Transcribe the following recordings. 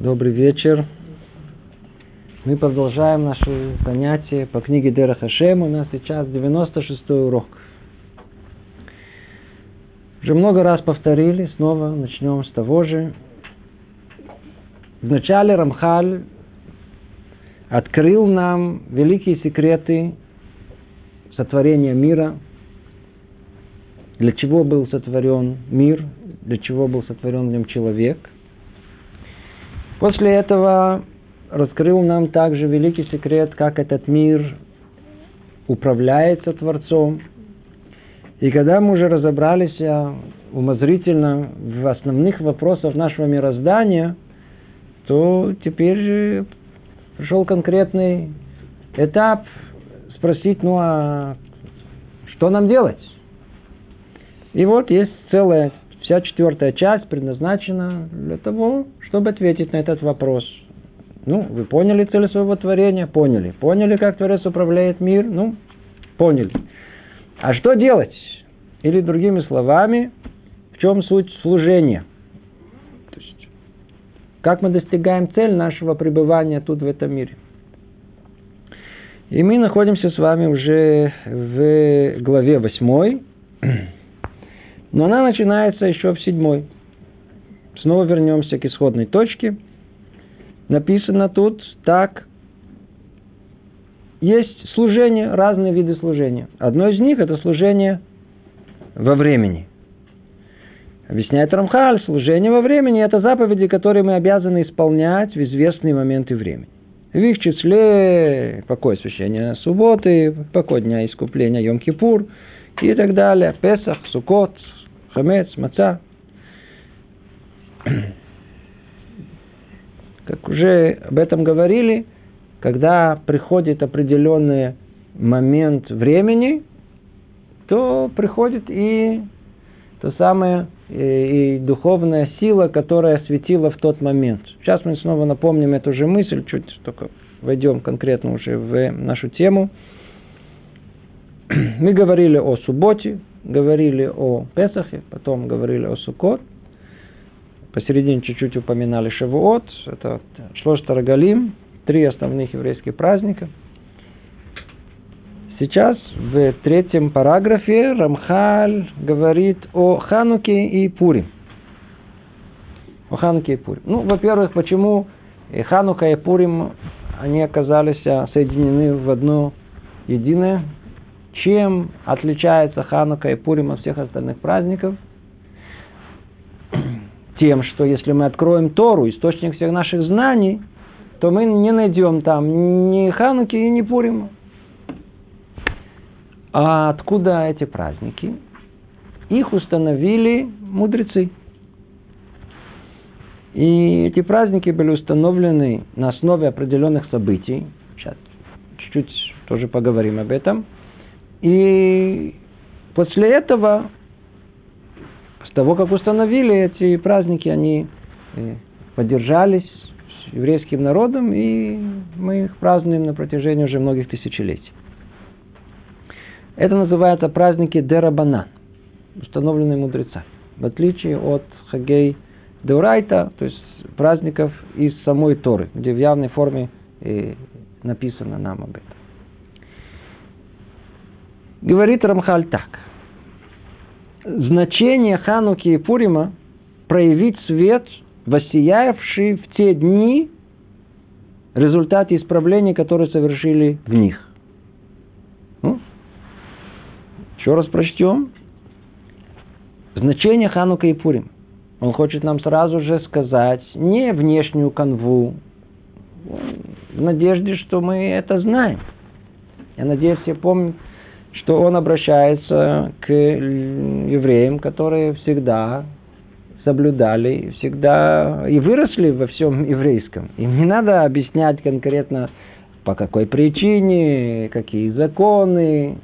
Добрый вечер. Мы продолжаем наши занятия по книге Дера Хашем. У нас сейчас 96 урок. Уже много раз повторили, снова начнем с того же. Вначале Рамхаль открыл нам великие секреты сотворения мира, для чего был сотворен мир, для чего был сотворен в нем человек. После этого раскрыл нам также великий секрет, как этот мир управляется Творцом. И когда мы уже разобрались а, умозрительно в основных вопросах нашего мироздания, то теперь же пришел конкретный этап спросить, ну а что нам делать? И вот есть целая, вся четвертая часть предназначена для того, чтобы ответить на этот вопрос. Ну, вы поняли цель своего творения? Поняли. Поняли, как Творец управляет мир? Ну, поняли. А что делать? Или другими словами, в чем суть служения? То есть, как мы достигаем цель нашего пребывания тут в этом мире? И мы находимся с вами уже в главе восьмой. Но она начинается еще в седьмой. Снова вернемся к исходной точке. Написано тут так. Есть служение, разные виды служения. Одно из них – это служение во времени. Объясняет Рамхаль, служение во времени – это заповеди, которые мы обязаны исполнять в известные моменты времени. В их числе покой священия субботы, покой дня искупления Йом-Кипур и так далее, Песах, Сукот, хамец, маца. Как уже об этом говорили, когда приходит определенный момент времени, то приходит и то самое и, духовная сила, которая осветила в тот момент. Сейчас мы снова напомним эту же мысль, чуть только войдем конкретно уже в нашу тему. Мы говорили о субботе, говорили о Песахе, потом говорили о Сукот. Посередине чуть-чуть упоминали Шавуот, это Шлош Тарагалим, три основных еврейских праздника. Сейчас в третьем параграфе Рамхаль говорит о Хануке и Пуре. О Хануке и Пуре. Ну, во-первых, почему Ханука и Пурим, они оказались соединены в одно единое чем отличается Ханука и Пурим от всех остальных праздников? Тем, что если мы откроем Тору, источник всех наших знаний, то мы не найдем там ни Хануки и ни Пурима. А откуда эти праздники? Их установили мудрецы. И эти праздники были установлены на основе определенных событий. Сейчас чуть-чуть тоже поговорим об этом – и после этого, того, как установили эти праздники, они э, поддержались еврейским народом, и мы их празднуем на протяжении уже многих тысячелетий. Это называется праздники Дерабана, установленные мудрецами. В отличие от Хагей Деурайта, то есть праздников из самой Торы, где в явной форме э, написано нам об этом. Говорит Рамхаль так. Значение Хануки и Пурима проявить свет, воссиявший в те дни результаты исправлений, которые совершили в них. Ну, еще раз прочтем. Значение Ханука и Пурим. Он хочет нам сразу же сказать не внешнюю канву, в надежде, что мы это знаем. Я надеюсь, все помнят, что он обращается к евреям, которые всегда соблюдали, всегда и выросли во всем еврейском. Им не надо объяснять конкретно, по какой причине, какие законы.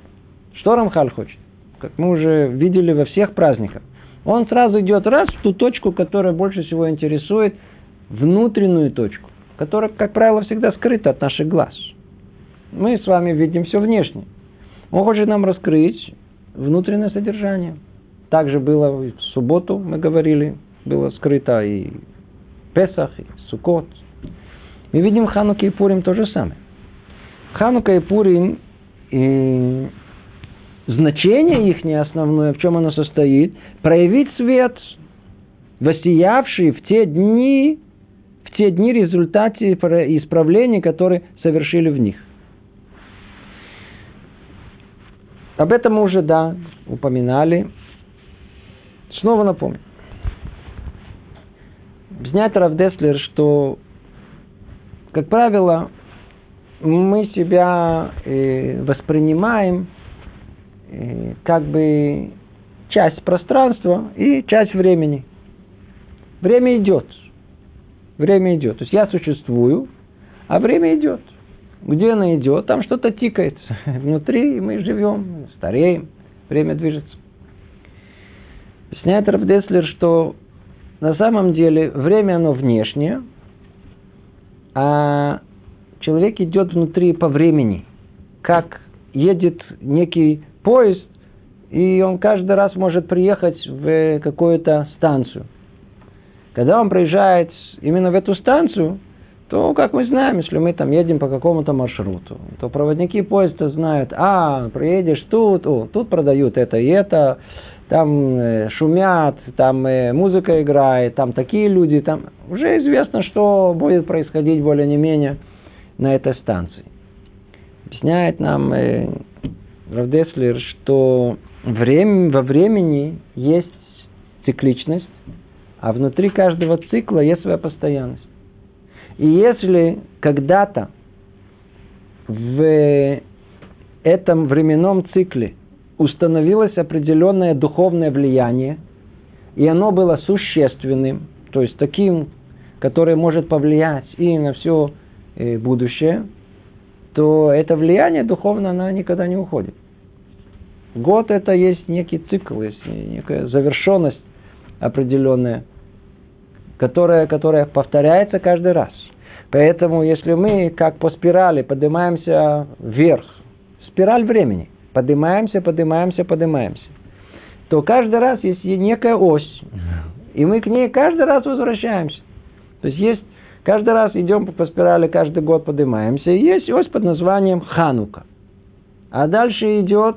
Что Рамхаль хочет? Как мы уже видели во всех праздниках. Он сразу идет раз в ту точку, которая больше всего интересует, внутреннюю точку, которая, как правило, всегда скрыта от наших глаз. Мы с вами видим все внешне. Он хочет нам раскрыть внутреннее содержание. Также было в субботу, мы говорили, было скрыто и Песах, и Сукот. Мы видим в и Пурим то же самое. Ханука и Пурим и значение их основное, в чем оно состоит, проявить свет, воссиявший в те дни, в те дни результате исправления, которые совершили в них. Об этом мы уже, да, упоминали. Снова напомню. Объясняет Равдеслер, что, как правило, мы себя э, воспринимаем э, как бы часть пространства и часть времени. Время идет. Время идет. То есть я существую, а время идет. Где она идет? Там что-то тикает. Внутри мы живем, стареем, время движется. Объясняет Равдеслер, что на самом деле время оно внешнее, а человек идет внутри по времени, как едет некий поезд, и он каждый раз может приехать в какую-то станцию. Когда он приезжает именно в эту станцию, то, как мы знаем, если мы там едем по какому-то маршруту, то проводники поезда знают, а, приедешь тут, о, тут продают это и это, там э, шумят, там э, музыка играет, там такие люди, там уже известно, что будет происходить более не менее на этой станции. Объясняет нам э, Равдеслер, что время, во времени есть цикличность, а внутри каждого цикла есть своя постоянность. И если когда-то в этом временном цикле установилось определенное духовное влияние, и оно было существенным, то есть таким, которое может повлиять и на все э, будущее, то это влияние духовное, оно никогда не уходит. Год это есть некий цикл, есть некая завершенность определенная, которая, которая повторяется каждый раз. Поэтому, если мы, как по спирали, поднимаемся вверх, спираль времени, поднимаемся, поднимаемся, поднимаемся, то каждый раз есть некая ось, и мы к ней каждый раз возвращаемся. То есть есть каждый раз идем по спирали, каждый год поднимаемся, и есть ось под названием Ханука. А дальше идет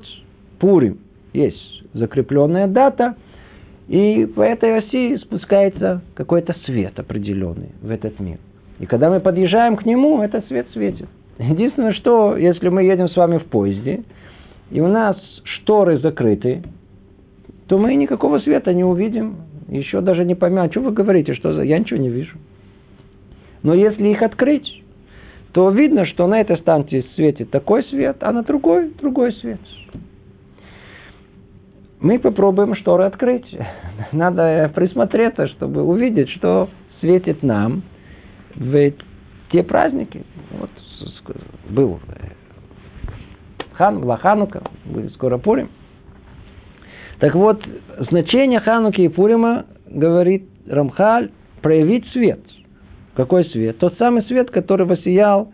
Пурим. Есть закрепленная дата, и по этой оси спускается какой-то свет определенный в этот мир. И когда мы подъезжаем к нему, этот свет светит. Единственное, что если мы едем с вами в поезде, и у нас шторы закрыты, то мы никакого света не увидим. Еще даже не поймем, что вы говорите, что за... Я ничего не вижу. Но если их открыть, то видно, что на этой станции светит такой свет, а на другой другой свет. Мы попробуем шторы открыть. Надо присмотреться, чтобы увидеть, что светит нам – в те праздники. Вот был э, Хан, была Ханука, будет скоро Пурим. Так вот, значение Хануки и Пурима, говорит Рамхаль, проявить свет. Какой свет? Тот самый свет, который воссиял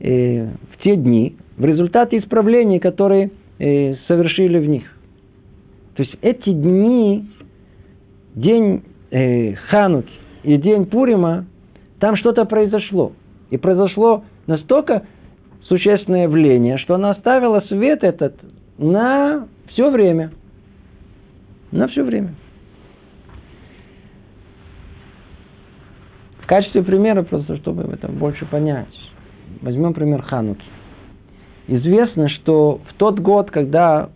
э, в те дни, в результате исправлений, которые э, совершили в них. То есть эти дни, день э, Хануки и день Пурима, там что-то произошло. И произошло настолько существенное явление, что она оставила свет этот на все время. На все время. В качестве примера, просто чтобы это больше понять, возьмем пример Хануки. Известно, что в тот год, когда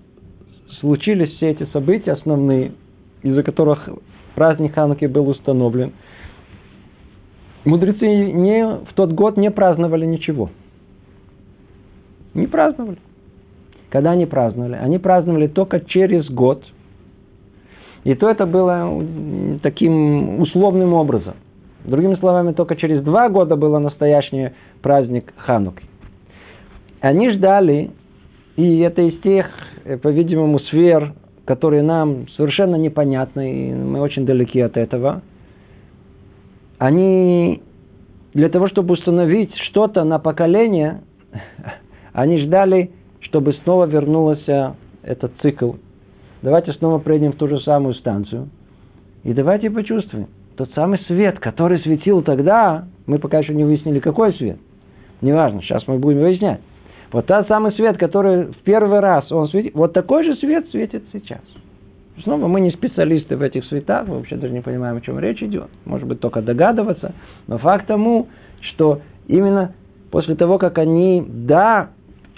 случились все эти события основные, из-за которых праздник Хануки был установлен – Мудрецы не, в тот год не праздновали ничего. Не праздновали. Когда они праздновали? Они праздновали только через год. И то это было таким условным образом. Другими словами, только через два года был настоящий праздник Хануки. Они ждали, и это из тех, э, по-видимому, сфер, которые нам совершенно непонятны, и мы очень далеки от этого – они для того, чтобы установить что-то на поколение, они ждали, чтобы снова вернулся этот цикл. Давайте снова пройдем в ту же самую станцию. И давайте почувствуем. тот самый свет, который светил тогда, мы пока еще не выяснили, какой свет. Неважно, сейчас мы будем выяснять. Вот тот самый свет, который в первый раз он светит, вот такой же свет светит сейчас. Снова мы не специалисты в этих светах, мы вообще даже не понимаем, о чем речь идет. Может быть, только догадываться. Но факт тому, что именно после того, как они, да,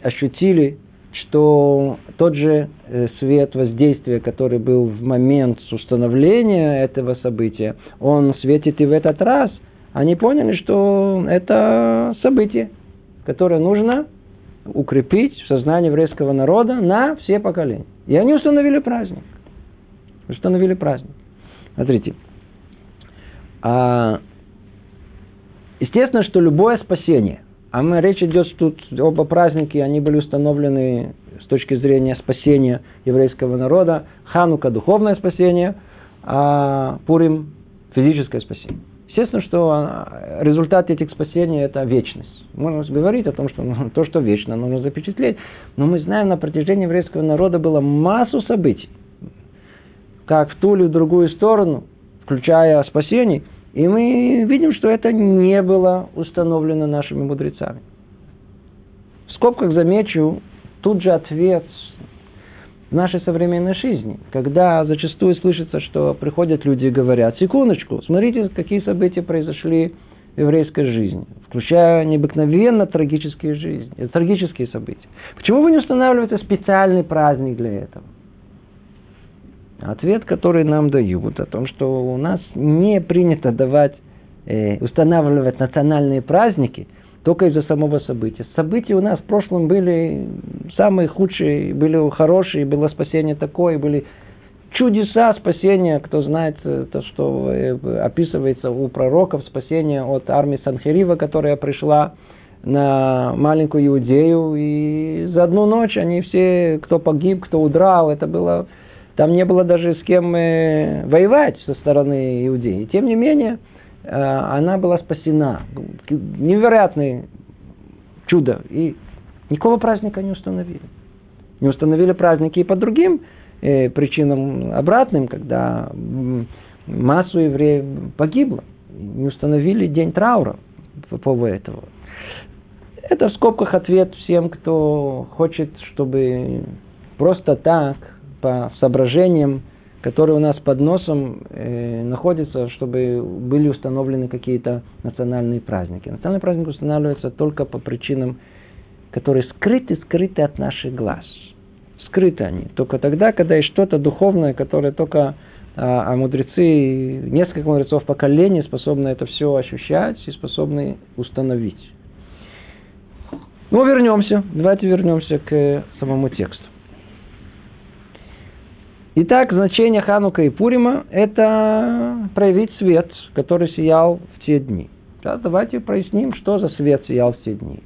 ощутили, что тот же э, свет воздействия, который был в момент установления этого события, он светит и в этот раз, они поняли, что это событие, которое нужно укрепить в сознании еврейского народа на все поколения. И они установили праздник. Установили праздник. Смотрите. А, естественно, что любое спасение, а мы речь идет тут оба праздники, они были установлены с точки зрения спасения еврейского народа. Ханука – духовное спасение, а Пурим – физическое спасение. Естественно, что а, результат этих спасений – это вечность. Можно говорить о том, что ну, то, что вечно, нужно запечатлеть. Но мы знаем, на протяжении еврейского народа было массу событий, как в ту или в другую сторону, включая спасение, и мы видим, что это не было установлено нашими мудрецами. В скобках замечу тут же ответ в нашей современной жизни, когда зачастую слышится, что приходят люди и говорят, секундочку, смотрите, какие события произошли в еврейской жизни, включая необыкновенно трагические жизни, трагические события. Почему вы не устанавливаете специальный праздник для этого? Ответ, который нам дают, о том, что у нас не принято давать, э, устанавливать национальные праздники только из-за самого события. События у нас в прошлом были самые худшие, были хорошие, было спасение такое, были чудеса спасения, кто знает э, то, что э, описывается у пророков, спасение от армии Санхерива, которая пришла на маленькую Иудею, и за одну ночь они все, кто погиб, кто удрал, это было там не было даже с кем э, воевать со стороны иудеи. Тем не менее, э, она была спасена. Невероятное чудо. И никакого праздника не установили. Не установили праздники и по другим э, причинам обратным, когда массу евреев погибло. Не установили день траура по поводу этого. Это в скобках ответ всем, кто хочет, чтобы просто так по соображениям, которые у нас под носом э, находятся, чтобы были установлены какие-то национальные праздники. Национальные праздники устанавливаются только по причинам, которые скрыты, скрыты от наших глаз. Скрыты они. Только тогда, когда есть что-то духовное, которое только а, а мудрецы, несколько мудрецов поколений способны это все ощущать и способны установить. Ну, вернемся. Давайте вернемся к самому тексту. Итак, значение Ханука и Пурима – это проявить свет, который сиял в те дни. Да, давайте проясним, что за свет сиял в те дни.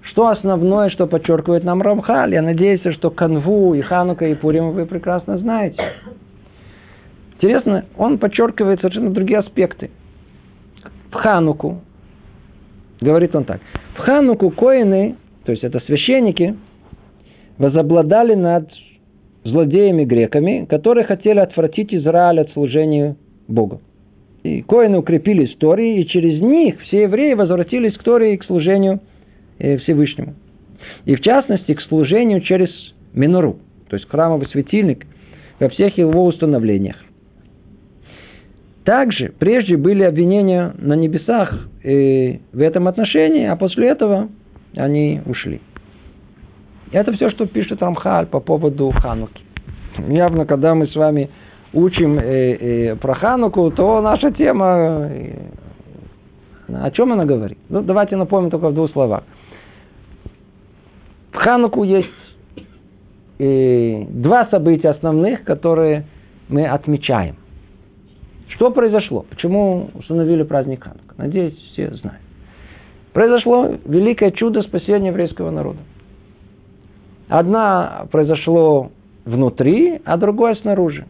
Что основное, что подчеркивает нам Рамхаль? Я надеюсь, что Канву и Ханука и Пурима вы прекрасно знаете. Интересно, он подчеркивает совершенно другие аспекты. В Хануку, говорит он так, в Хануку коины, то есть это священники, возобладали над злодеями-греками, которые хотели отвратить Израиль от служения Богу. И коины укрепили истории, и через них все евреи возвратились к Торе и к служению э, Всевышнему. И в частности к служению через Минору, то есть храмовый светильник, во всех его установлениях. Также прежде были обвинения на небесах э, в этом отношении, а после этого они ушли. Это все, что пишет Рамхаль по поводу Хануки. Явно, когда мы с вами учим э, э, про Хануку, то наша тема... Э, о чем она говорит? Ну, давайте напомним только в двух словах. В Хануку есть э, два события основных, которые мы отмечаем. Что произошло? Почему установили праздник Ханука? Надеюсь, все знают. Произошло великое чудо спасения еврейского народа. Одна произошло внутри, а другое снаружи.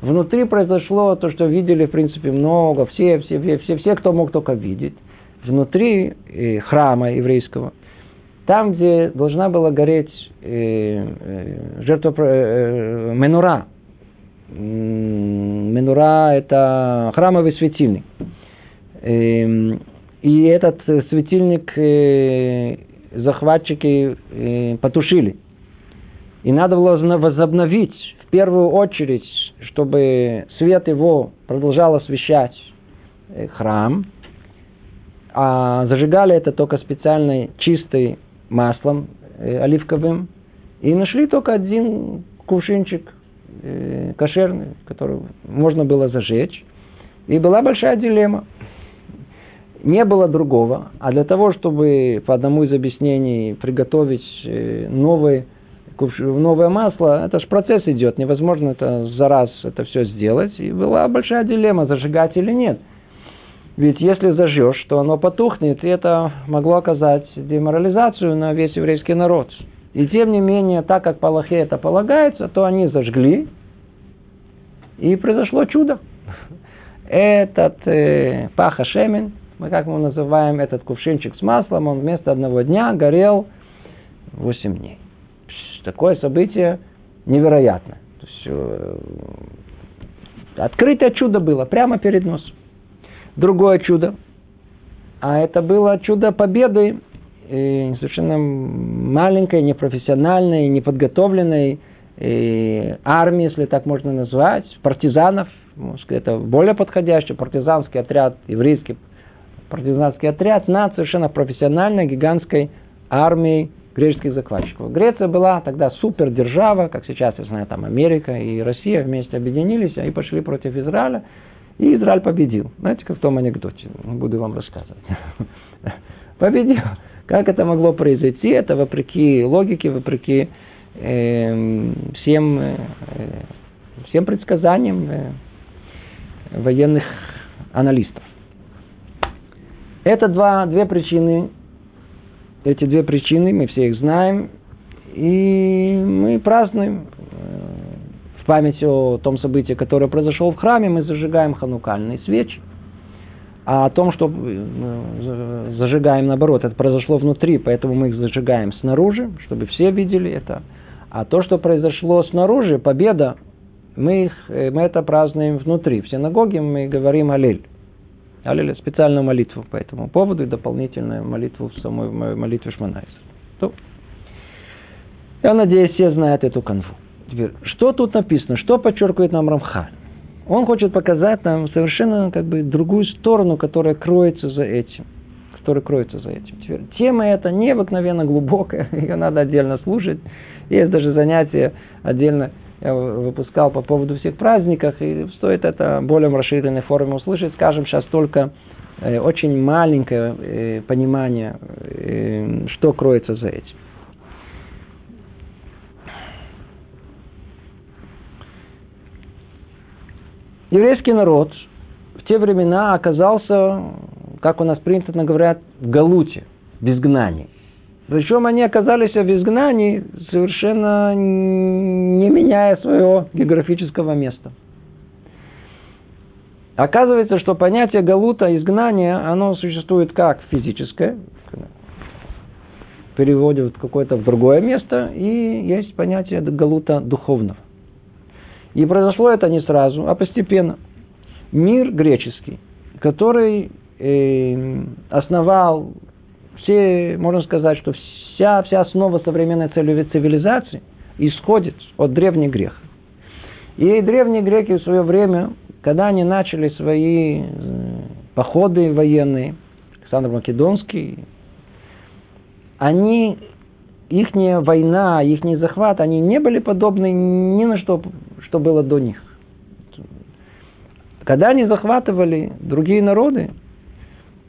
Внутри произошло то, что видели, в принципе, много, все, все, все, все, все кто мог только видеть. Внутри э, храма еврейского, там, где должна была гореть э, э, жертва менура, Менура – это храмовый светильник. Эм, и этот светильник захватчики э, потушили. И надо было возобновить в первую очередь, чтобы свет его продолжал освещать э, храм. А зажигали это только специальной чистой маслом оливковым. И нашли только один кувшинчик э, кошерный, который можно было зажечь. И была большая дилемма. Не было другого. А для того, чтобы по одному из объяснений приготовить э, новый, новое масло, это же процесс идет. Невозможно это за раз это все сделать. И была большая дилемма, зажигать или нет. Ведь если зажжешь, то оно потухнет, и это могло оказать деморализацию на весь еврейский народ. И тем не менее, так как по Аллахе это полагается, то они зажгли, и произошло чудо. Этот э, паха шемен, мы как мы называем этот кувшинчик с маслом, он вместо одного дня горел 8 дней. Такое событие невероятно. То есть, э, открытое чудо было прямо перед носом. Другое чудо. А это было чудо победы и совершенно маленькой, непрофессиональной, неподготовленной и армии, если так можно назвать, партизанов, это более подходящий партизанский отряд, еврейский партизанский отряд над совершенно профессиональной гигантской армией греческих захватчиков. Греция была тогда супер держава, как сейчас, я знаю, там Америка и Россия вместе объединились и пошли против Израиля. И Израиль победил. Знаете, как в том анекдоте. Не буду вам рассказывать. Победил. Как это могло произойти? Это вопреки логике, вопреки э, всем, э, всем предсказаниям э, военных аналистов. Это два, две причины. Эти две причины, мы все их знаем. И мы празднуем э, в память о том событии, которое произошло в храме, мы зажигаем ханукальные свечи. А о том, что э, зажигаем наоборот, это произошло внутри, поэтому мы их зажигаем снаружи, чтобы все видели это. А то, что произошло снаружи, победа, мы, их, э, мы это празднуем внутри. В синагоге мы говорим Аллель. Аллель – специальную молитву по этому поводу и дополнительную молитву в самой молитве Шманайса. Я надеюсь, все знают эту конфу. Теперь, что тут написано? Что подчеркивает нам Рамхаль? Он хочет показать нам совершенно как бы другую сторону, которая кроется за этим. Которая кроется за этим. Теперь, тема эта необыкновенно глубокая, ее надо отдельно слушать. Есть даже занятия отдельно я выпускал по поводу всех праздников, и стоит это более расширенной форме услышать. Скажем, сейчас только э, очень маленькое э, понимание, э, что кроется за этим. еврейский народ в те времена оказался, как у нас принято говорят, в Галуте, в изгнании. Причем они оказались в изгнании, совершенно не меняя своего географического места. Оказывается, что понятие галута, изгнания, оно существует как физическое, переводят какое-то в другое место, и есть понятие галута духовного. И произошло это не сразу, а постепенно. Мир греческий, который э, основал все, можно сказать, что вся, вся основа современной цивилизации исходит от древних грехов. И древние греки в свое время, когда они начали свои э, походы военные, Александр Македонский, они их война, их захват, они не были подобны ни на что, что было до них. Когда они захватывали другие народы,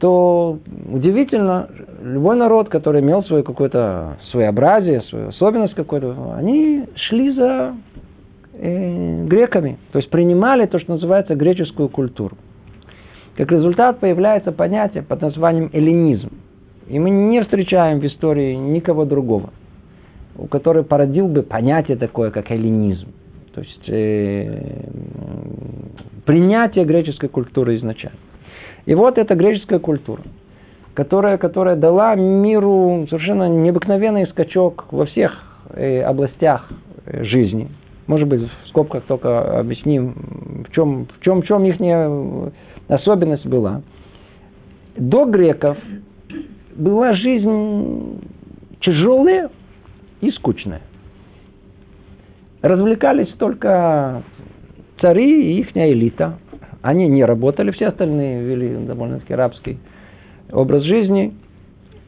то удивительно, любой народ, который имел свое какое-то своеобразие, свою особенность какую-то, они шли за э, греками, то есть принимали то, что называется греческую культуру. Как результат появляется понятие под названием эллинизм. И мы не встречаем в истории никого другого, у который породил бы понятие такое, как эллинизм. То есть э, принятие греческой культуры изначально. И вот эта греческая культура, которая, которая дала миру совершенно необыкновенный скачок во всех э, областях э, жизни. может быть, в скобках только объясним, в чем, в чем, в чем их особенность была. До греков была жизнь тяжелая и скучная. Развлекались только цари и их элита. Они не работали, все остальные вели довольно-таки рабский образ жизни.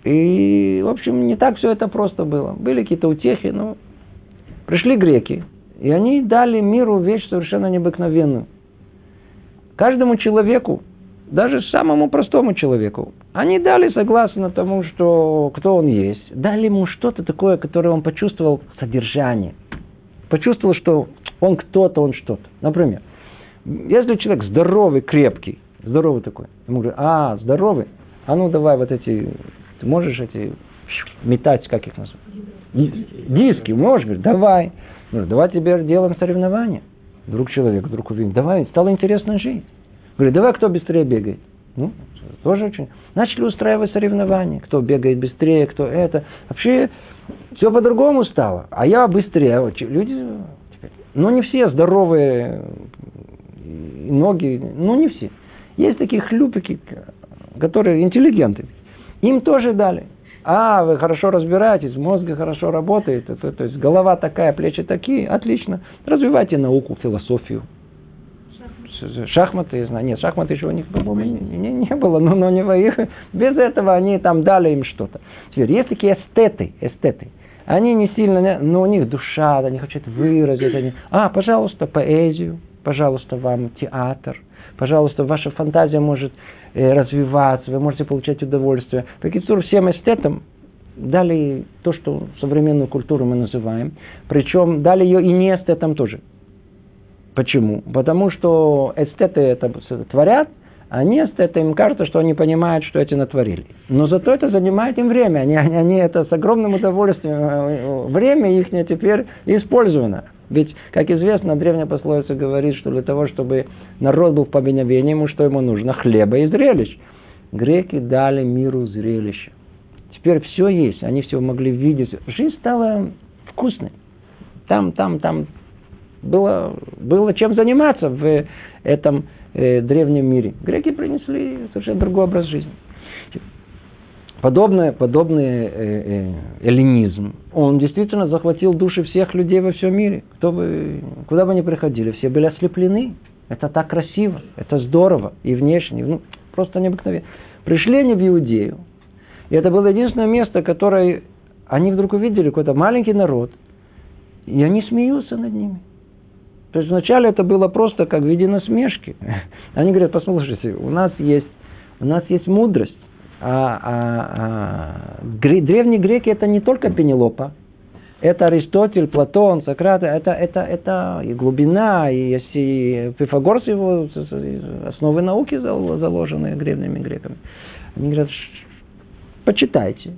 И, в общем, не так все это просто было. Были какие-то утехи, но пришли греки, и они дали миру вещь совершенно необыкновенную. Каждому человеку, даже самому простому человеку, они дали согласно тому, что кто он есть, дали ему что-то такое, которое он почувствовал содержание. Почувствовал, что он кто-то, он что-то. Например, если человек здоровый, крепкий, здоровый такой, ему говорят, а, здоровый, а ну давай вот эти ты можешь эти метать, как их называют? Диски, можешь, говорит, давай. Ну, давай теперь делаем соревнования. Вдруг человек вдруг увидел, давай, стало интересно жить. Говорит, давай, кто быстрее бегает. Ну, тоже очень. Начали устраивать соревнования. Кто бегает быстрее, кто это. Вообще, все по-другому стало. А я быстрее. Люди, ну, не все здоровые ноги, ну, не все. Есть такие хлюпики, которые интеллигенты. Им тоже дали. А, вы хорошо разбираетесь, мозг хорошо работает, это, то есть голова такая, плечи такие, отлично. Развивайте науку, философию. Шахматы, шахматы знаю. Нет, шахматы еще у них, по-моему, не, не, не было, но, но не их. Без этого они там дали им что-то. Теперь, есть такие эстеты, эстеты. Они не сильно, но у них душа, они хотят выразить. Они, а, пожалуйста, поэзию, пожалуйста, вам театр, пожалуйста, ваша фантазия может Э, развиваться, вы можете получать удовольствие. По всем эстетам дали то, что современную культуру мы называем. Причем дали ее и не эстетам тоже. Почему? Потому что эстеты это творят, а не эстеты им кажется, что они понимают, что эти натворили. Но зато это занимает им время. Они, они, они это с огромным удовольствием. Э, время их теперь использовано. Ведь, как известно, древняя пословица говорит, что для того, чтобы народ был в поминовении, ему что ему нужно? Хлеба и зрелищ. Греки дали миру зрелище. Теперь все есть, они все могли видеть. Жизнь стала вкусной. Там, там, там было, было чем заниматься в этом э, древнем мире. Греки принесли совершенно другой образ жизни подобный, подобный э, э, эллинизм, он действительно захватил души всех людей во всем мире. Кто бы, куда бы ни приходили, все были ослеплены. Это так красиво, это здорово, и внешне, ну, просто необыкновенно. Пришли они в Иудею, и это было единственное место, которое они вдруг увидели, какой-то маленький народ, и они смеются над ними. То есть вначале это было просто как в виде насмешки. Они говорят, послушайте, у нас есть, у нас есть мудрость а, а, а, древние греки это не только Пенелопа, это Аристотель, Платон, Сократ, это, это, это и глубина, и если Пифагор с его основы науки заложены древними греками. Они говорят, почитайте.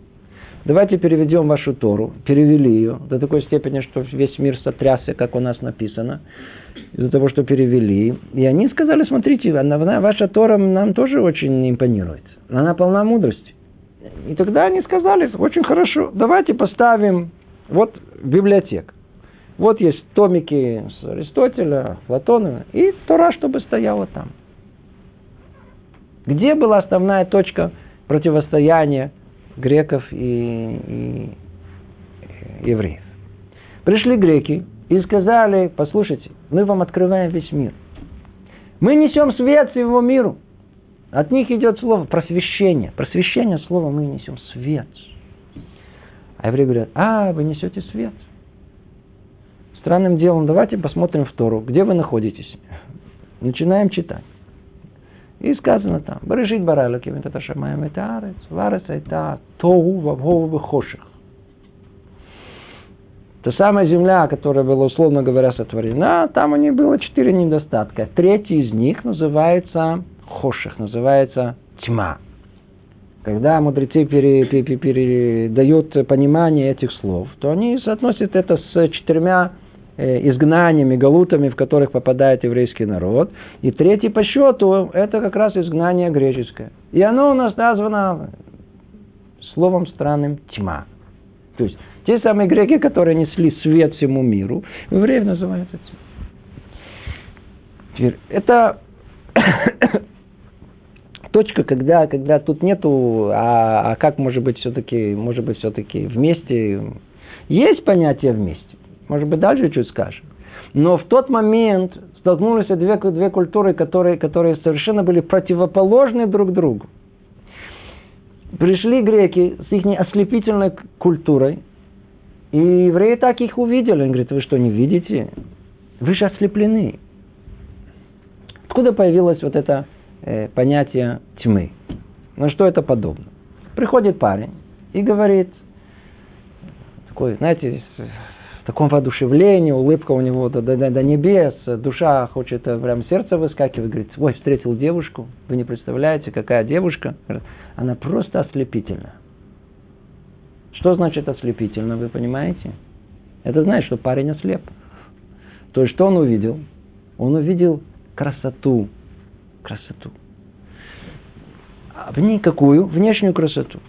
Давайте переведем вашу Тору. Перевели ее до такой степени, что весь мир сотрясся, как у нас написано из-за того, что перевели. И они сказали, смотрите, ваша Тора нам тоже очень импонирует. Она полна мудрости. И тогда они сказали, очень хорошо, давайте поставим вот библиотек. Вот есть томики с Аристотеля, Платона, и Тора, чтобы стояла там. Где была основная точка противостояния греков и, и евреев? Пришли греки, и сказали, послушайте, мы вам открываем весь мир. Мы несем свет всему миру. От них идет слово просвещение. Просвещение слова мы несем свет. А евреи говорят, а, вы несете свет. Странным делом, давайте посмотрим в Тору, где вы находитесь. Начинаем читать. И сказано там, Барышит баралаки, это шамаем это арец, варец это тогу вавхову хоших. Та самая земля, которая была, условно говоря, сотворена, там у них было четыре недостатка. Третий из них называется хоших, называется тьма. Когда мудрецы пере, пере, передают понимание этих слов, то они соотносят это с четырьмя изгнаниями, галутами, в которых попадает еврейский народ. И третий по счету – это как раз изгнание греческое. И оно у нас названо словом странным «тьма». То есть Те самые греки, которые несли свет всему миру, евреев называются тьма. Теперь, это точка, когда, когда тут нету, а, а как может быть все-таки, может быть все-таки вместе. Есть понятие вместе. Может быть, дальше чуть скажем. Но в тот момент столкнулись две, две культуры, которые, которые совершенно были противоположны друг другу. Пришли греки с их ослепительной культурой, и евреи так их увидели. Он говорит, вы что, не видите? Вы же ослеплены. Откуда появилось вот это э, понятие тьмы? Ну что это подобно? Приходит парень и говорит, такой, знаете, таком воодушевлении, улыбка у него до, до, до небес, душа хочет э, прям сердце выскакивать, говорит, ой, встретил девушку, вы не представляете, какая девушка, она просто ослепительна. Что значит ослепительно, вы понимаете? Это значит, что парень ослеп. То есть, что он увидел? Он увидел красоту. Красоту. А в ней какую? Внешнюю красоту.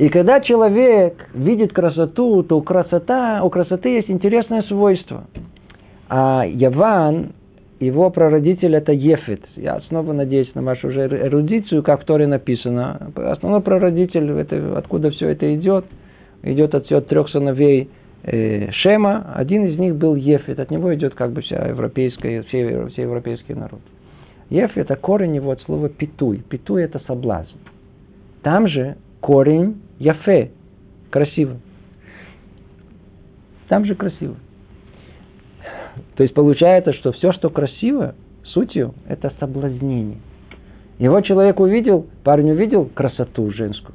И когда человек видит красоту, то у, красота, у красоты есть интересное свойство. А Яван, его прародитель это Ефет. Я снова надеюсь на вашу уже эрудицию, как в Торе написано. Основной прародитель, это, откуда все это идет, идет от, от трех сыновей э, Шема. Один из них был Ефет. От него идет как бы вся европейская, все, все европейский народ. Ефет это корень его от слова питуй. Питуй это соблазн. Там же корень Яфе. Красиво. Там же красиво. То есть получается, что все, что красиво, сутью, это соблазнение. Его человек увидел, парень увидел красоту женскую.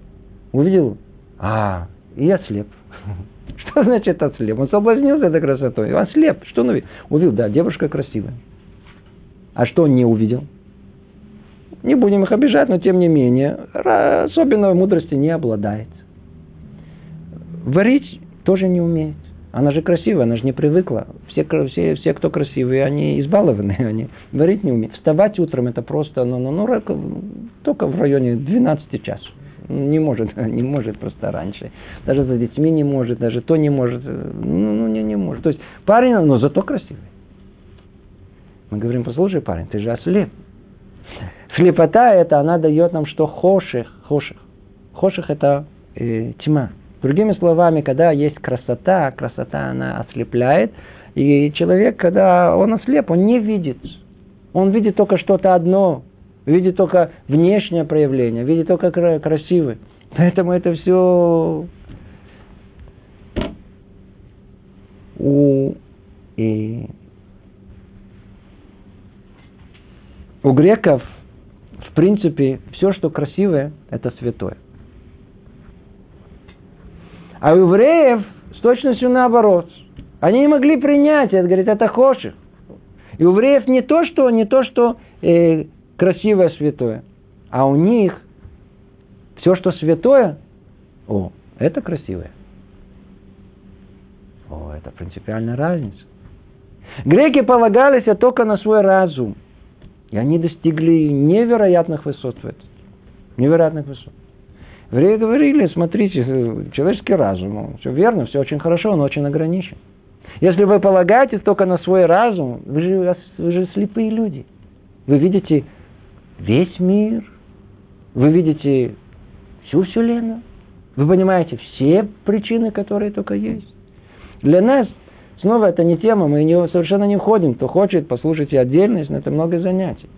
Увидел, а, и ослеп. Что значит ослеп? Он соблазнился этой красотой. Он ослеп. Что он увидел? Увидел, да, девушка красивая. А что он не увидел? Не будем их обижать, но тем не менее, особенной мудрости не обладает. Варить тоже не умеет. Она же красивая, она же не привыкла. Все, все, все кто красивые, они избалованы, они варить не умеют. Вставать утром это просто, ну, ну, ну только в районе 12 часов. Не может, не может просто раньше. Даже за детьми не может, даже то не может. Ну, ну не, не может. То есть парень, но зато красивый. Мы говорим, послушай, парень, ты же ослеп. Слепота это она дает нам что хоших, хоших. Хоших это э, тьма. Другими словами, когда есть красота, красота она ослепляет, и человек, когда он ослеп, он не видит. Он видит только что-то одно, видит только внешнее проявление, видит только красивое. Поэтому это все у, и, у греков принципе, все, что красивое, это святое. А у евреев с точностью наоборот. Они не могли принять это, говорит, это хоших. И у евреев не то, что, не то, что э, красивое святое, а у них все, что святое, о, это красивое. О, это принципиальная разница. Греки полагались только на свой разум. И они достигли невероятных высот в этом. Невероятных высот. Евреи говорили, смотрите, человеческий разум, все верно, все очень хорошо, но очень ограничен. Если вы полагаетесь только на свой разум, вы же, вы же слепые люди. Вы видите весь мир, вы видите всю Вселенную, вы понимаете все причины, которые только есть. Для нас Снова это не тема, мы не, совершенно не входим. Кто хочет, послушайте отдельность, но это много занятий.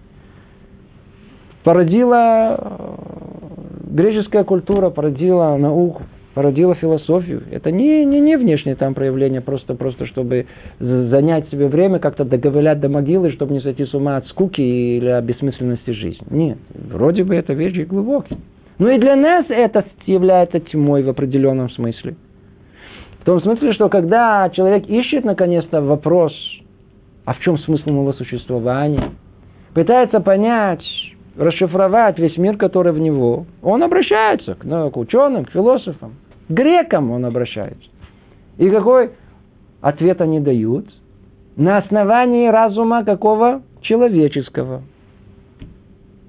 Породила э, греческая культура, породила науку, породила философию. Это не, не, не внешнее там проявление, просто, просто чтобы занять себе время, как-то договылять до могилы, чтобы не сойти с ума от скуки или от бессмысленности жизни. Нет, вроде бы это вещи глубокие. Но и для нас это является тьмой в определенном смысле – том смысле, что когда человек ищет наконец-то вопрос, а в чем смысл моего существования, пытается понять, расшифровать весь мир, который в него, он обращается к, ну, к ученым, к философам, к грекам он обращается. И какой ответ они дают? На основании разума какого? Человеческого.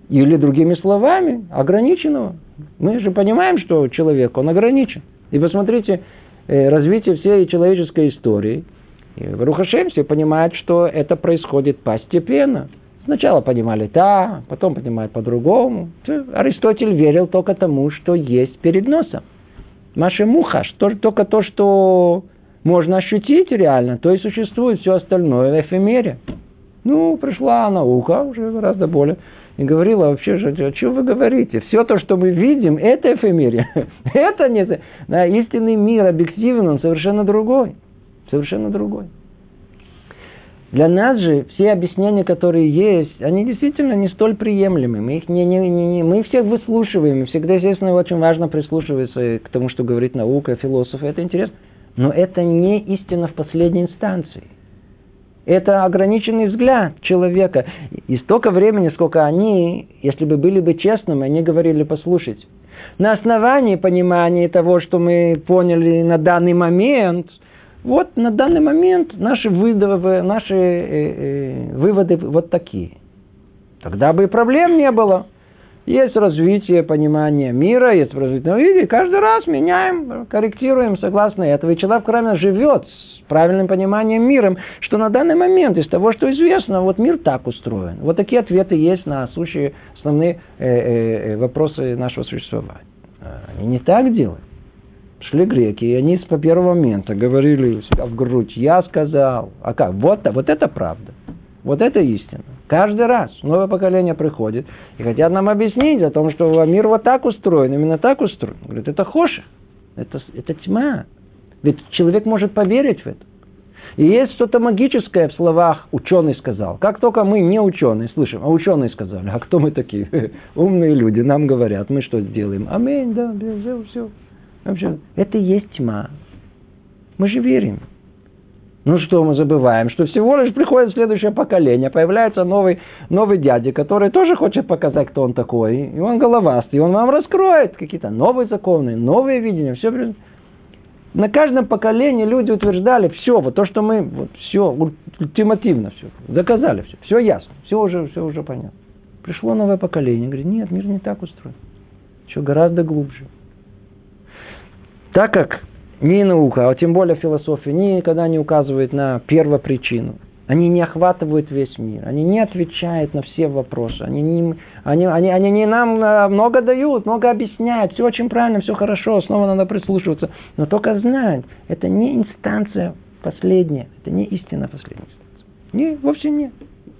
Или другими словами, ограниченного. Мы же понимаем, что человек, он ограничен. И посмотрите, э, развития всей человеческой истории. И Рухашем все понимают, что это происходит постепенно. Сначала понимали так, потом понимают по-другому. Аристотель верил только тому, что есть перед носом. Маша Мухаш, только то, что можно ощутить реально, то и существует все остальное в эфемере. Ну, пришла наука, уже гораздо более, и говорила вообще же, о чем вы говорите? Все то, что мы видим, это эфемерия. это не... Да, истинный мир, объективен, он совершенно другой. Совершенно другой. Для нас же все объяснения, которые есть, они действительно не столь приемлемы. Мы их не, не, не, не мы всех выслушиваем. Всегда, естественно, очень важно прислушиваться к тому, что говорит наука, философы. Это интересно. Но это не истина в последней инстанции. Это ограниченный взгляд человека. И столько времени, сколько они, если бы были бы честными, они говорили, послушать, на основании понимания того, что мы поняли на данный момент – вот на данный момент наши выводы, наши э, э, выводы вот такие. Тогда бы и проблем не было. Есть развитие понимания мира, есть развитие. Ну, и каждый раз меняем, корректируем согласно этого. И человек правильно живет с правильным пониманием мира, что на данный момент из того, что известно, вот мир так устроен. Вот такие ответы есть на сущие основные э, э, э вопросы нашего существования. Они не так делают. Шли греки, и они с первого момента говорили себя в грудь, я сказал. А как? Вот, вот это правда. Вот это истина. Каждый раз новое поколение приходит и хотят нам объяснить о том, что мир вот так устроен, именно так устроен. Говорит, это хоши, это, это тьма. Ведь человек может поверить в это. И есть что-то магическое в словах «ученый сказал». Как только мы не ученые слышим, а ученые сказали, а кто мы такие? Умные люди, нам говорят, мы что сделаем? Аминь, да, все, все. Вообще, это и есть тьма. Мы же верим. Ну что мы забываем? Что всего лишь приходит следующее поколение, появляется новый, новый дядя, который тоже хочет показать, кто он такой. И он головастый, и он вам раскроет какие-то новые законы, новые видения. Все. На каждом поколении люди утверждали все, вот то, что мы, вот все, ультимативно все, заказали все, все ясно, все уже, все уже понятно. Пришло новое поколение, говорит, нет, мир не так устроен, еще гораздо глубже. Так как ни наука, а тем более философия, никогда не указывает на первопричину. Они не охватывают весь мир. Они не отвечают на все вопросы. Они не, они, они, они не нам э, много дают, много объясняют. Все очень правильно, все хорошо. Снова надо прислушиваться. Но только знать, это не инстанция последняя. Это не истина последняя инстанция. Не, вовсе нет.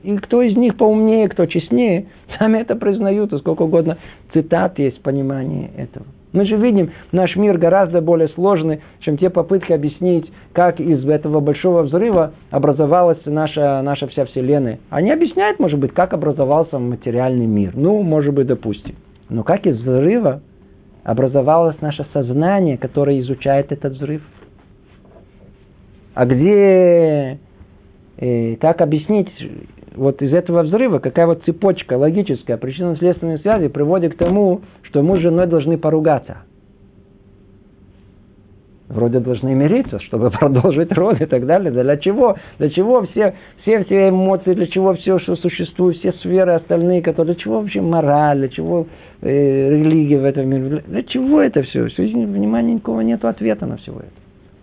И кто из них поумнее, кто честнее, сами это признают. И сколько угодно цитат есть понимание этого. Мы же видим, наш мир гораздо более сложный, чем те попытки объяснить, как из этого большого взрыва образовалась наша, наша вся Вселенная. Они объясняют, может быть, как образовался материальный мир. Ну, может быть, допустим. Но как из взрыва образовалось наше сознание, которое изучает этот взрыв? А где, э, как объяснить вот из этого взрыва, какая вот цепочка логическая, причинно-следственной связи приводит к тому, что муж с женой должны поругаться. Вроде должны мириться, чтобы продолжить род и так далее. Для чего? Для чего все, все, все эмоции, для чего все, что существует, все сферы остальные, которые, для чего вообще мораль, для чего э, религия в этом мире, для чего это все? Все внимания никакого нет ответа на все это.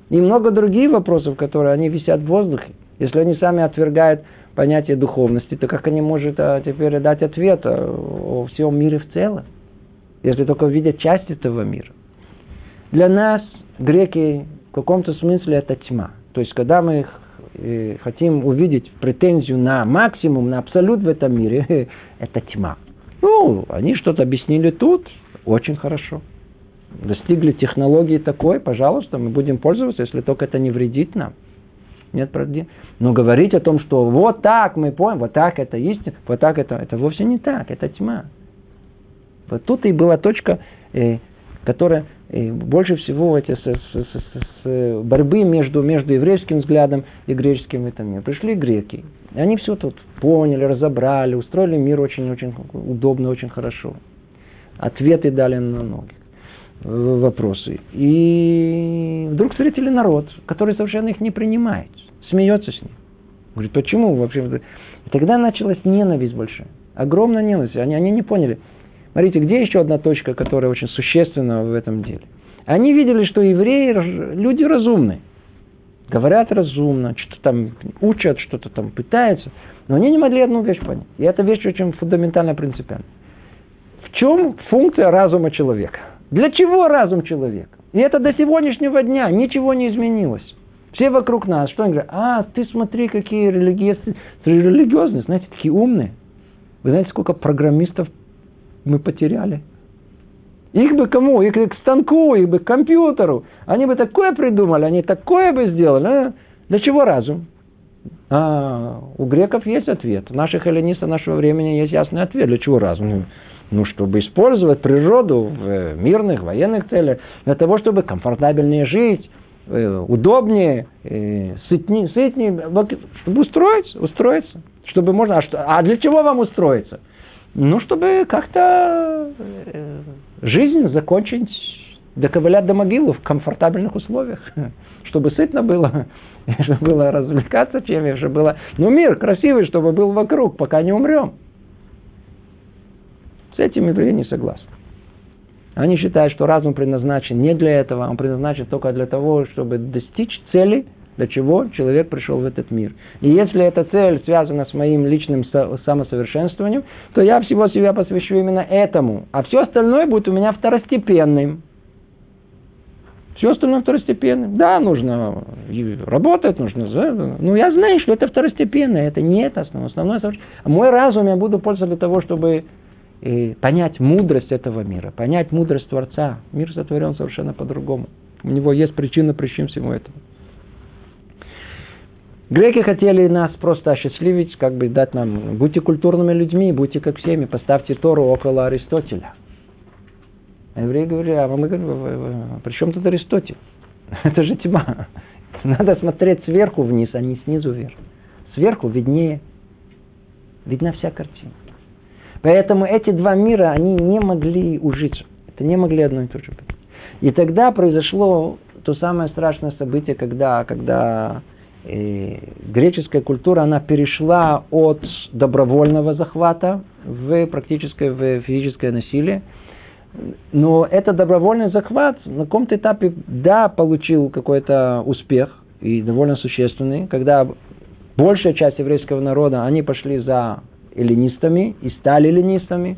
И много других вопросов, которые они висят в воздухе. Если они сами отвергают понятие духовности, то как они могут а, теперь дать ответ а, о всем мире в целом? если только видят часть этого мира. Для нас греки в каком-то смысле это тьма. То есть, когда мы э, хотим увидеть претензию на максимум, на абсолют в этом мире, это тьма. Ну, они что-то объяснили тут, очень хорошо. Достигли технологии такой, пожалуйста, мы будем пользоваться, если только это не вредит нам. Нет проблем. Но говорить о том, что вот так мы поняли, вот так это истина, вот так это, это вовсе не так, это тьма. Вот тут и была точка, э, которая э, больше всего эти, с, с, с, с борьбы между, между еврейским взглядом и греческим этом мире. Пришли греки. И они все тут поняли, разобрали, устроили мир очень-очень удобно, очень хорошо. Ответы дали на многие вопросы. И вдруг встретили народ, который совершенно их не принимает, смеется с ним. Говорит, почему вообще? И тогда началась ненависть большая. Огромная ненависть. Они, они не поняли. Смотрите, где еще одна точка, которая очень существенна в этом деле? Они видели, что евреи люди разумные. Говорят разумно, что-то там учат, что-то там пытаются. Но они не могли одну вещь понять. И эта вещь очень фундаментально принципиальна. В чем функция разума человека? Для чего разум человека? И это до сегодняшнего дня ничего не изменилось. Все вокруг нас, что они говорят? А, ты смотри, какие религиозные, религиозные, знаете, такие умные. Вы знаете, сколько программистов мы потеряли? Их бы кому? Их бы к станку, их бы к компьютеру. Они бы такое придумали, они такое бы сделали. А? Для чего разум? А, у греков есть ответ. У наших эллинистов нашего времени есть ясный ответ. Для чего разум? Ну, чтобы использовать природу в э, мирных, военных целях, для того, чтобы комфортабельнее жить, удобнее, э, сытнее, сытнее, устроиться, устроиться. Чтобы можно, а, что, а для чего вам устроиться? Ну, чтобы как-то жизнь закончить, доковылять до могилы в комфортабельных условиях, чтобы сытно было, чтобы было развлекаться чем, чтобы было, ну, мир красивый, чтобы был вокруг, пока не умрем. С этим евреи не согласны. Они считают, что разум предназначен не для этого, он предназначен только для того, чтобы достичь цели, для чего человек пришел в этот мир. И если эта цель связана с моим личным самосовершенствованием, то я всего себя посвящу именно этому. А все остальное будет у меня второстепенным. Все остальное второстепенным. Да, нужно работать, нужно... Ну, я знаю, что это второстепенное, это не это основное. основное мой разум я буду пользоваться для того, чтобы и понять мудрость этого мира, понять мудрость Творца. Мир сотворен совершенно по-другому. У него есть причина причин всему этому. Греки хотели нас просто осчастливить, как бы дать нам, будьте культурными людьми, будьте как всеми, поставьте Тору около Аристотеля. А евреи говорили, а мы говорим, при чем тут Аристотель? Это же тьма. Надо смотреть сверху вниз, а не снизу вверх. Сверху виднее, видна вся картина. Поэтому эти два мира, они не могли ужиться. Это не могли одно и то же быть. И тогда произошло то самое страшное событие, когда, когда э, греческая культура, она перешла от добровольного захвата в практическое в физическое насилие. Но этот добровольный захват на каком-то этапе, да, получил какой-то успех, и довольно существенный, когда большая часть еврейского народа, они пошли за эллинистами и стали эллинистами.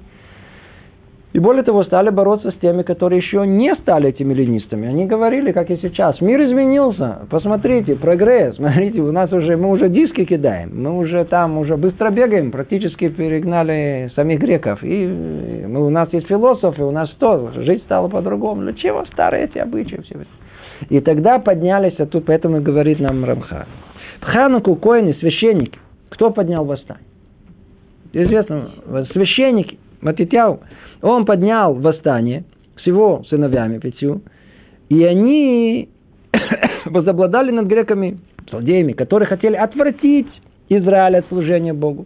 И более того, стали бороться с теми, которые еще не стали этими эллинистами. Они говорили, как и сейчас, мир изменился, посмотрите, прогресс, смотрите, у нас уже, мы уже диски кидаем, мы уже там уже быстро бегаем, практически перегнали самих греков. И мы, у нас есть философы, у нас что, жизнь стала по-другому. Для чего старые эти обычаи? Все и тогда поднялись, а тут поэтому говорит нам Рамха. В Хануку коины, священники, кто поднял восстание? Известно, священник Матитяу, он поднял восстание с его сыновьями пятью, и они возобладали над греками, злодеями, которые хотели отвратить Израиль от служения Богу.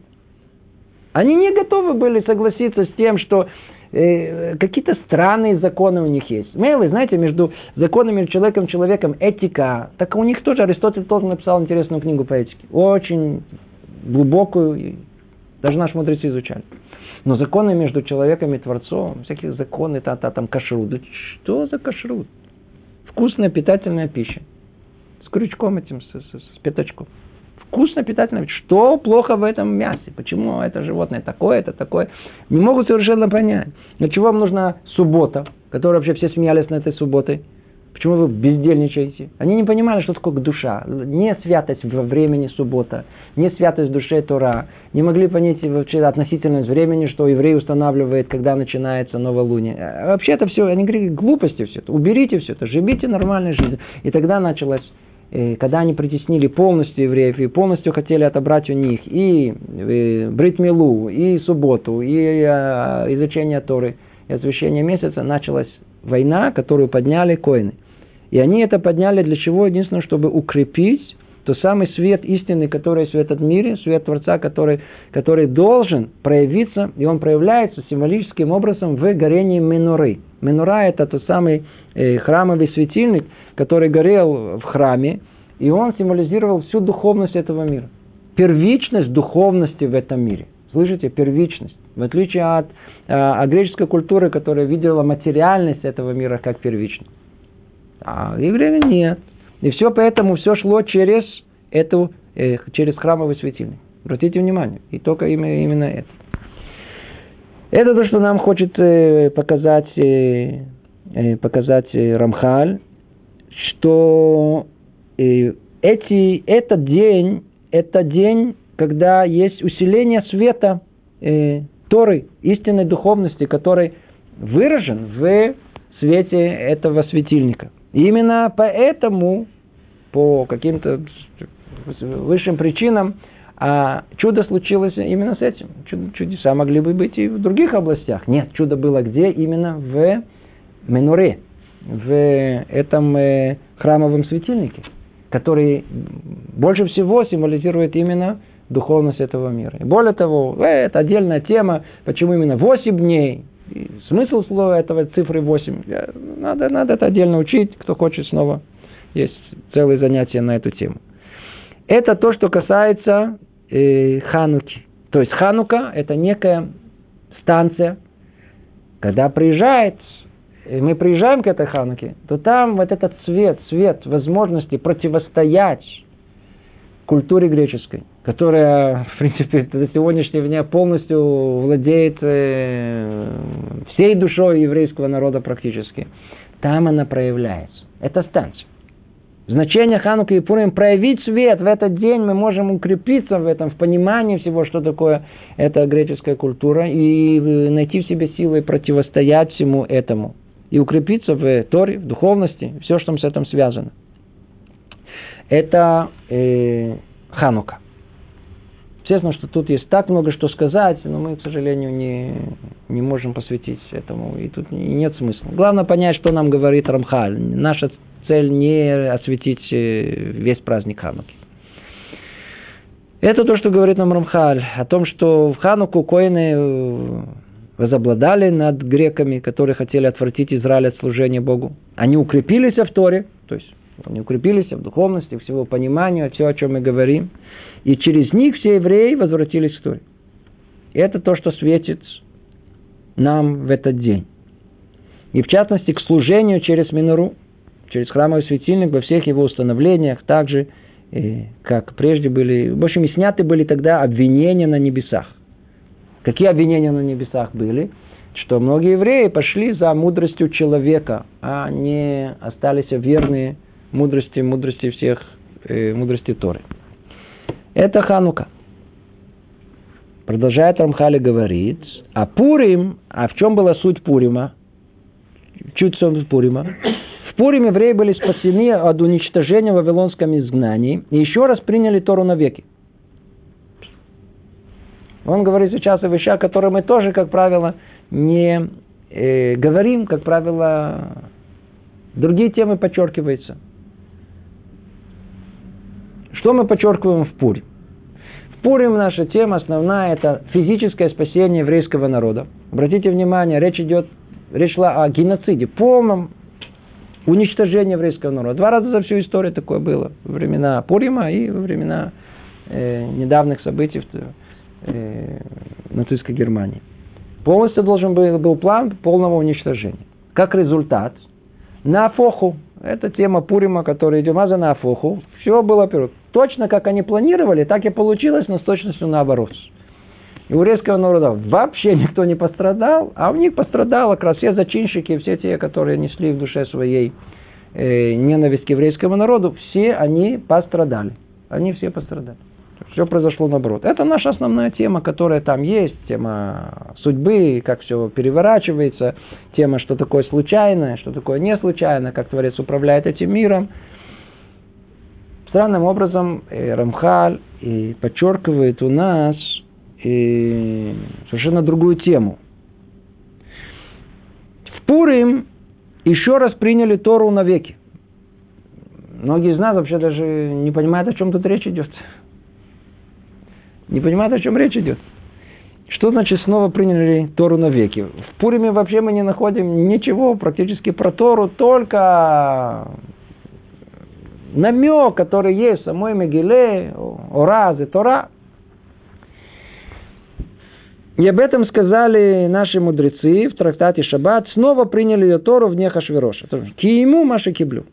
Они не готовы были согласиться с тем, что э, какие-то странные законы у них есть. Вы знаете, между законами человеком человеком этика, так у них тоже Аристотель тоже написал интересную книгу по этике. Очень глубокую, даже наши мудрецы изучали. Но законы между человеком и Творцом, всякие законы, та, та, там кашрут. Да что за кашрут? Вкусная питательная пища. С крючком этим, с, с, с пятачком. Вкусная питательная пища. Что плохо в этом мясе? Почему это животное такое, это такое? Не могут совершенно понять. Для чего вам нужна суббота, которая вообще все смеялись на этой субботой? Почему вы бездельничаете? Они не понимали, что такое душа. Не святость во времени суббота, не святость в душе Тора. Не могли понять вообще относительность времени, что еврей устанавливает, когда начинается новолуние. А вообще это все, они говорили, глупости все это. Уберите все это, живите нормальной жизнью. И тогда началось э, когда они притеснили полностью евреев и полностью хотели отобрать у них и э, бритмилу, и субботу, и э, изучение Торы, и освящение месяца, началась война, которую подняли коины. И они это подняли для чего? Единственное, чтобы укрепить тот самый свет истины, который есть в этом мире, свет Творца, который, который должен проявиться, и он проявляется символическим образом в горении Менуры. Менура – это тот самый э, храмовый светильник, который горел в храме, и он символизировал всю духовность этого мира. Первичность духовности в этом мире. Слышите? Первичность. В отличие от, э, от греческой культуры, которая видела материальность этого мира как первичность. А евреи нет. И все поэтому все шло через эту, э, через храмовый светильник. Обратите внимание. И только именно, это. Это то, что нам хочет э, показать, э, показать Рамхаль, что эти, этот день, это день, когда есть усиление света Торы, истинной духовности, который выражен в свете этого светильника. И именно поэтому, по каким-то высшим причинам, а чудо случилось именно с этим. Чудеса могли бы быть и в других областях. Нет, чудо было где? Именно в Менуре, в этом э, храмовом светильнике, который больше всего символизирует именно духовность этого мира. И более того, э, это отдельная тема, почему именно 8 дней, и смысл слова этого цифры 8. Надо, надо это отдельно учить, кто хочет снова. Есть целые занятия на эту тему. Это то, что касается э, Хануки. То есть Ханука – это некая станция, когда приезжает, мы приезжаем к этой Хануке, то там вот этот свет, свет возможности противостоять культуре греческой, которая, в принципе, до сегодняшнего дня полностью владеет э, всей душой еврейского народа практически. Там она проявляется. Это станция. Значение Ханука и Пурим проявить свет в этот день мы можем укрепиться в этом, в понимании всего, что такое эта греческая культура, и э, найти в себе силы противостоять всему этому. И укрепиться в Торе, в духовности, все, что с этим связано это э, Ханука. Естественно, что тут есть так много что сказать, но мы, к сожалению, не, не можем посвятить этому, и тут нет смысла. Главное понять, что нам говорит Рамхаль. Наша цель не осветить э, весь праздник Хануки. Это то, что говорит нам Рамхаль, о том, что в Хануку коины э, возобладали над греками, которые хотели отвратить Израиль от служения Богу. Они укрепились в Торе, то есть они укрепились в духовности, всего пониманию, все, о чем мы говорим. И через них все евреи возвратились к Торе. Это то, что светит нам в этот день. И в частности, к служению через Минору, через храмовый светильник во всех его установлениях, также, э, как прежде были, в общем, и сняты были тогда обвинения на небесах. Какие обвинения на небесах были? Что многие евреи пошли за мудростью человека, а не остались верные мудрости, мудрости всех, э, мудрости Торы. Это Ханука. Продолжает Рамхали говорит, а Пурим, а в чем была суть Пурима? Чуть сон Пурима. В Пурим евреи были спасены от уничтожения в Вавилонском изгнании и еще раз приняли Тору навеки. Он говорит сейчас о вещах, которые мы тоже, как правило, не э, говорим, как правило, другие темы подчеркиваются – что мы подчеркиваем в Пурим? В Пурим наша тема основная – это физическое спасение еврейского народа. Обратите внимание, речь идет, речь шла о геноциде, полном уничтожении еврейского народа. Два раза за всю историю такое было. Во времена Пурима и во времена э, недавних событий в э, нацистской Германии. Полностью должен был, был план полного уничтожения. Как результат, на Афоху, это тема Пурима, которая идет за на Афоху, все было. Точно как они планировали, так и получилось, но с точностью наоборот. И у еврейского народа вообще никто не пострадал, а у них пострадало как раз все зачинщики, все те, которые несли в душе своей э, ненависть к еврейскому народу, все они пострадали. Они все пострадали. Все произошло наоборот. Это наша основная тема, которая там есть. Тема судьбы, как все переворачивается. Тема, что такое случайное, что такое не случайно, как Творец управляет этим миром. Странным образом э, Рамхаль и подчеркивает у нас и совершенно другую тему. В Пурим еще раз приняли Тору навеки. Многие из нас вообще даже не понимают, о чем тут речь идет. Не понимают, о чем речь идет. Что значит снова приняли Тору навеки? В Пуриме вообще мы не находим ничего практически про Тору, только намек, который есть в самой Мегиле, Ораз и Тора. И об этом сказали наши мудрецы в трактате Шаббат. Снова приняли ее Тору в днях Ашвироша. Киему Маша Киблю.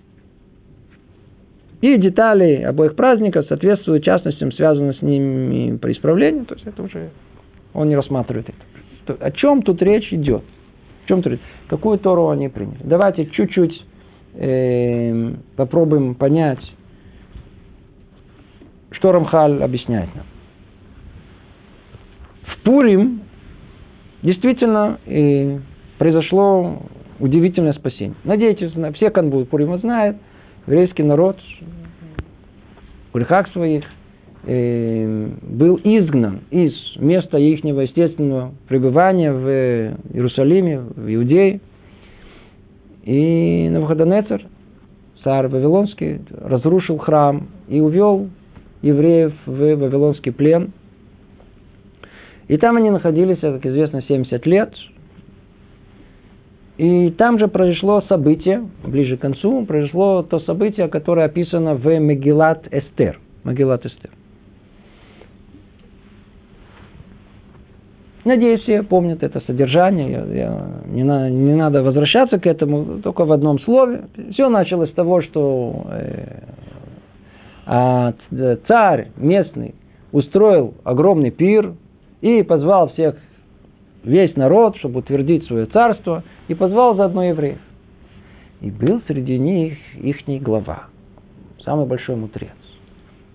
И детали обоих праздников соответствуют частностям, связанным с ними при исправлении. То есть это уже он не рассматривает это. О чем тут речь идет? В чем тут речь? Какую Тору они приняли? Давайте чуть-чуть э, попробуем понять, что Рамхаль объясняет нам. В Пурим действительно э, произошло удивительное спасение. Надейтесь, все канбу Пурима знают, еврейский народ в грехах своих э, был изгнан из места их естественного пребывания в Иерусалиме, в Иудее. И Навуходонецер, царь Вавилонский, разрушил храм и увел евреев в Вавилонский плен. И там они находились, как известно, 70 лет. И там же произошло событие, ближе к концу, произошло то событие, которое описано в Мегилат Эстер. Мегилат Эстер. Надеюсь, все помнят это содержание. Я, я, не, на, не надо возвращаться к этому, только в одном слове. Все началось с того, что э, а, царь местный устроил огромный пир и позвал всех, весь народ, чтобы утвердить свое царство, и позвал заодно евреев. И был среди них ихний глава, самый большой мудрец.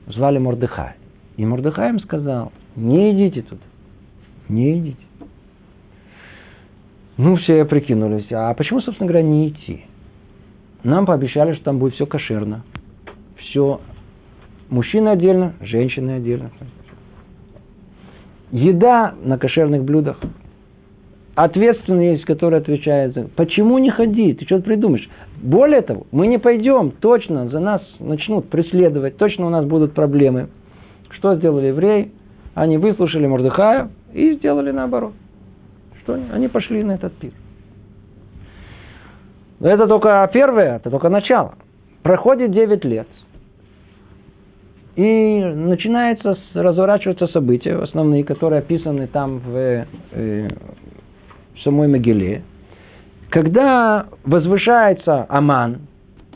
Звали Мордыхай. И Мордыхай им сказал, не идите туда не идите. Ну, все прикинулись. А почему, собственно говоря, не идти? Нам пообещали, что там будет все кошерно. Все. Мужчины отдельно, женщины отдельно. Еда на кошерных блюдах. Ответственный есть, который отвечает за... Почему не ходи? Ты что придумаешь? Более того, мы не пойдем, точно за нас начнут преследовать, точно у нас будут проблемы. Что сделали евреи? Они выслушали Мордыхая, и сделали наоборот. Что они? Они пошли на этот пир. Но это только первое, это только начало. Проходит 9 лет. И начинается разворачиваться события, основные, которые описаны там в, э, в самой Могиле. Когда возвышается Аман,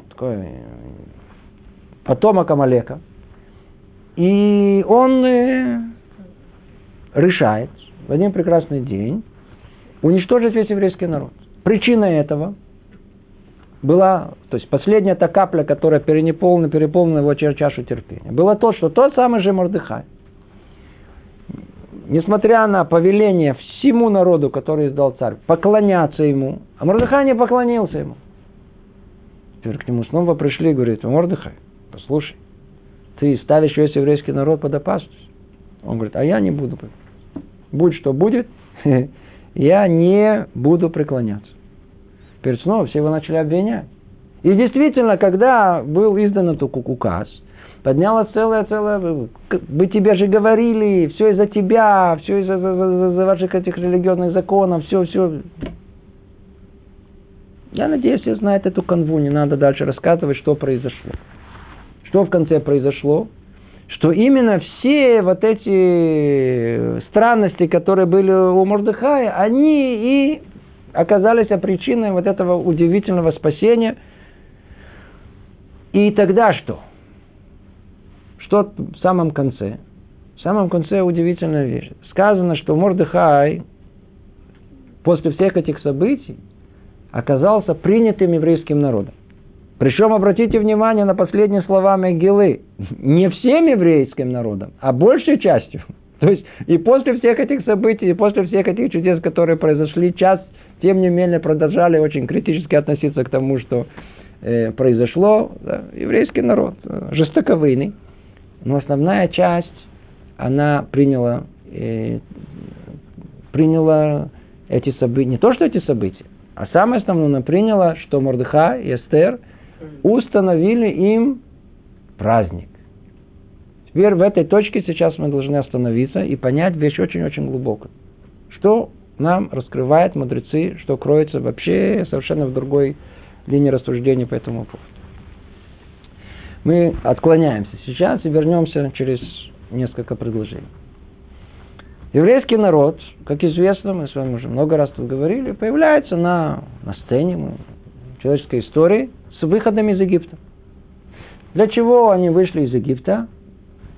такой потомок Амалека, и он э, решает в один прекрасный день уничтожить весь еврейский народ. Причина этого была, то есть последняя та капля, которая переполнила, переполнила его чашу терпения, было то, что тот самый же Мордыхай, несмотря на повеление всему народу, который издал царь, поклоняться ему, а Мордыхай не поклонился ему. Теперь к нему снова пришли и говорят, Мордыхай, послушай, ты ставишь весь еврейский народ под опасность. Он говорит, а я не буду будь что будет, я не буду преклоняться. Теперь снова все его начали обвинять. И действительно, когда был издан этот указ, поднялась целая, целая, мы тебе же говорили, все из-за тебя, все из-за, ваших этих религиозных законов, все, все. Я надеюсь, все знают эту канву, не надо дальше рассказывать, что произошло. Что в конце произошло? что именно все вот эти странности, которые были у Мордыхая, они и оказались причиной вот этого удивительного спасения. И тогда что? Что в самом конце? В самом конце удивительная вещь. Сказано, что Мордыхай после всех этих событий оказался принятым еврейским народом. Причем обратите внимание на последние слова Мегилы. Не всем еврейским народом, а большей частью. То есть и после всех этих событий, и после всех этих чудес, которые произошли, часть, тем не менее, продолжали очень критически относиться к тому, что э, произошло. Да, еврейский народ э, жестоковыйный. Но основная часть, она приняла, э, приняла эти события, не то, что эти события, а самое основное, она приняла, что Мордыха и Эстер – установили им праздник. Теперь в этой точке сейчас мы должны остановиться и понять вещь очень-очень глубоко. Что нам раскрывает мудрецы, что кроется вообще совершенно в другой линии рассуждения по этому поводу. Мы отклоняемся сейчас и вернемся через несколько предложений. Еврейский народ, как известно, мы с вами уже много раз тут говорили, появляется на, на сцене человеческой истории с выходом из Египта. Для чего они вышли из Египта?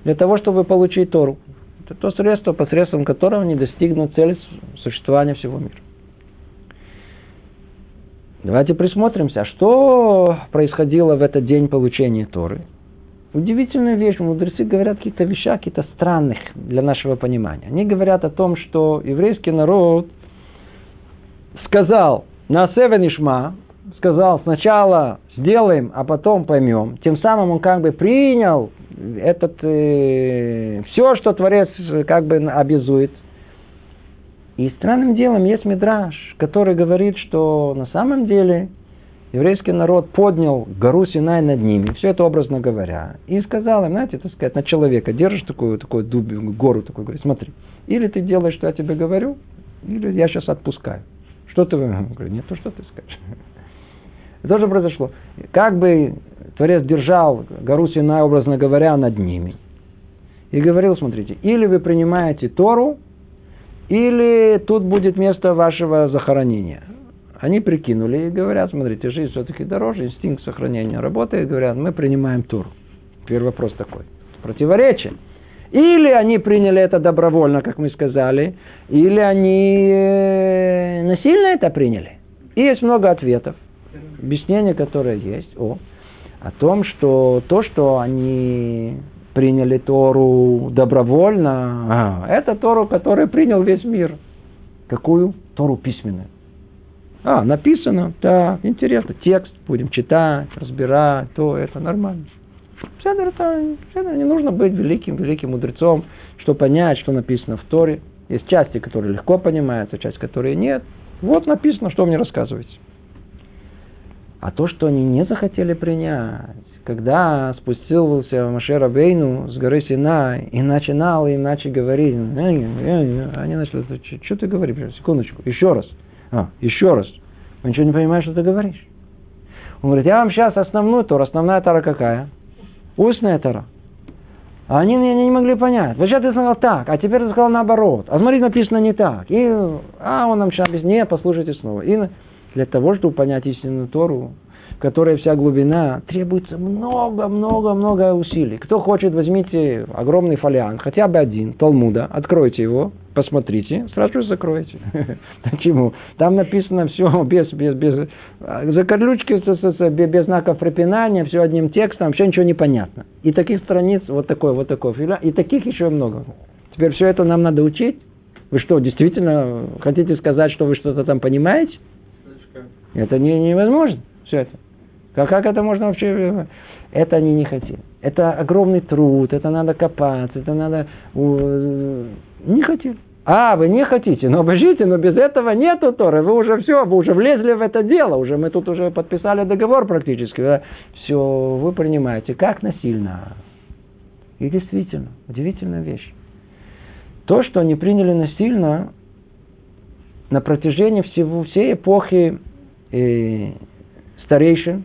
Для того, чтобы получить Тору. Это то средство, посредством которого они достигнут цели существования всего мира. Давайте присмотримся, что происходило в этот день получения Торы. Удивительная вещь. Мудрецы говорят какие-то вещи, какие-то странных для нашего понимания. Они говорят о том, что еврейский народ сказал на Севенишма, сказал сначала сделаем, а потом поймем. Тем самым он как бы принял этот, э, все, что Творец как бы обязует. И странным делом есть мидраж, который говорит, что на самом деле еврейский народ поднял гору Синай над ними, все это образно говоря, и сказал им, знаете, так сказать, на человека, держишь такую, такую дуб, гору, такую, говорит, смотри, или ты делаешь, что я тебе говорю, или я сейчас отпускаю. Что ты говорю, не то, что ты скажешь. Это тоже произошло. Как бы Творец держал гору Синай, образно говоря, над ними. И говорил, смотрите, или вы принимаете Тору, или тут будет место вашего захоронения. Они прикинули и говорят, смотрите, жизнь все-таки дороже, инстинкт сохранения работает, говорят, мы принимаем тур. Первый вопрос такой. Противоречие. Или они приняли это добровольно, как мы сказали, или они э, насильно это приняли. И есть много ответов, объяснения, которые есть о, о том, что то, что они приняли Тору добровольно, а, это Тору, которую принял весь мир. Какую? Тору письменную. А, написано, да, интересно, текст, будем читать, разбирать, то, это нормально. Все это, все не нужно быть великим, великим мудрецом, чтобы понять, что написано в Торе. Есть части, которые легко понимаются, часть, которые нет. Вот написано, что мне рассказываете. А то, что они не захотели принять, когда спустился Машера Бейну с горы Синай и начинал иначе говорить, они начали, что ты говоришь, секундочку, еще раз. А, еще раз. Вы ничего не понимаешь, что ты говоришь. Он говорит, я вам сейчас основную Тору. Основная Тора какая? Устная Тора. А они меня не могли понять. Вот ты сказал так, а теперь ты сказал наоборот. А смотри, написано не так. И, а он нам сейчас объяснит, послушайте снова. И для того, чтобы понять истинную Тору, которой вся глубина, требуется много-много-много усилий. Кто хочет, возьмите огромный фолиант, хотя бы один, Талмуда, откройте его, посмотрите, сразу же закроете. Почему? Там написано все без, без, без закорлючки, без, без знаков препинания, все одним текстом, вообще ничего не понятно. И таких страниц вот такой, вот такой филиан, и таких еще много. Теперь все это нам надо учить. Вы что, действительно хотите сказать, что вы что-то там понимаете? Это не, невозможно, все это. Как, как это можно вообще... Это они не хотели. Это огромный труд, это надо копаться, это надо... Не хотели. А, вы не хотите, но обожите, но без этого нету Торы, вы уже все, вы уже влезли в это дело, уже мы тут уже подписали договор практически, да? все, вы принимаете, как насильно. И действительно, удивительная вещь. То, что они приняли насильно, на протяжении всего, всей эпохи э, старейшин,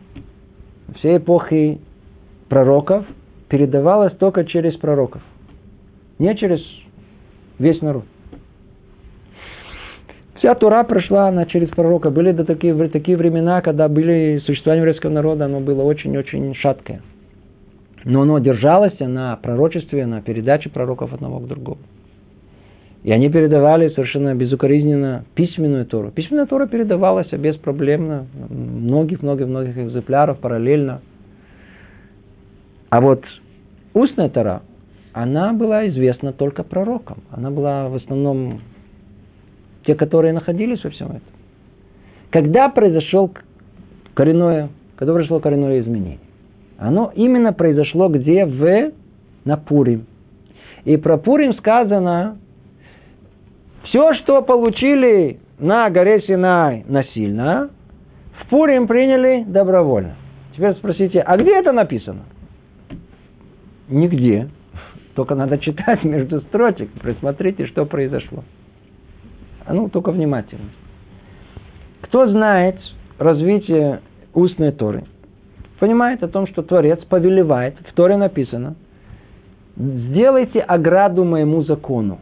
всей эпохи пророков передавалось только через пророков, не через весь народ. Вся Тура прошла она через пророка. Были до такие, такие времена, когда были существование еврейского народа, оно было очень-очень шаткое. Но оно держалось на пророчестве, на передаче пророков одного к другому. И они передавали совершенно безукоризненно письменную Тору. Письменная Тора передавалась беспроблемно, многих-многих-многих экземпляров параллельно. А вот устная Тора, она была известна только пророкам. Она была в основном те, которые находились во всем этом. Когда произошел коренное, когда произошло коренное изменение? Оно именно произошло где? В на Пурим. И про Пурим сказано, все, что получили на горе Синай насильно, в Пурим приняли добровольно. Теперь спросите, а где это написано? Нигде. Только надо читать между строчек. Присмотрите, что произошло. А ну, только внимательно. Кто знает развитие устной Торы, понимает о том, что Творец повелевает, в Торе написано, сделайте ограду моему закону.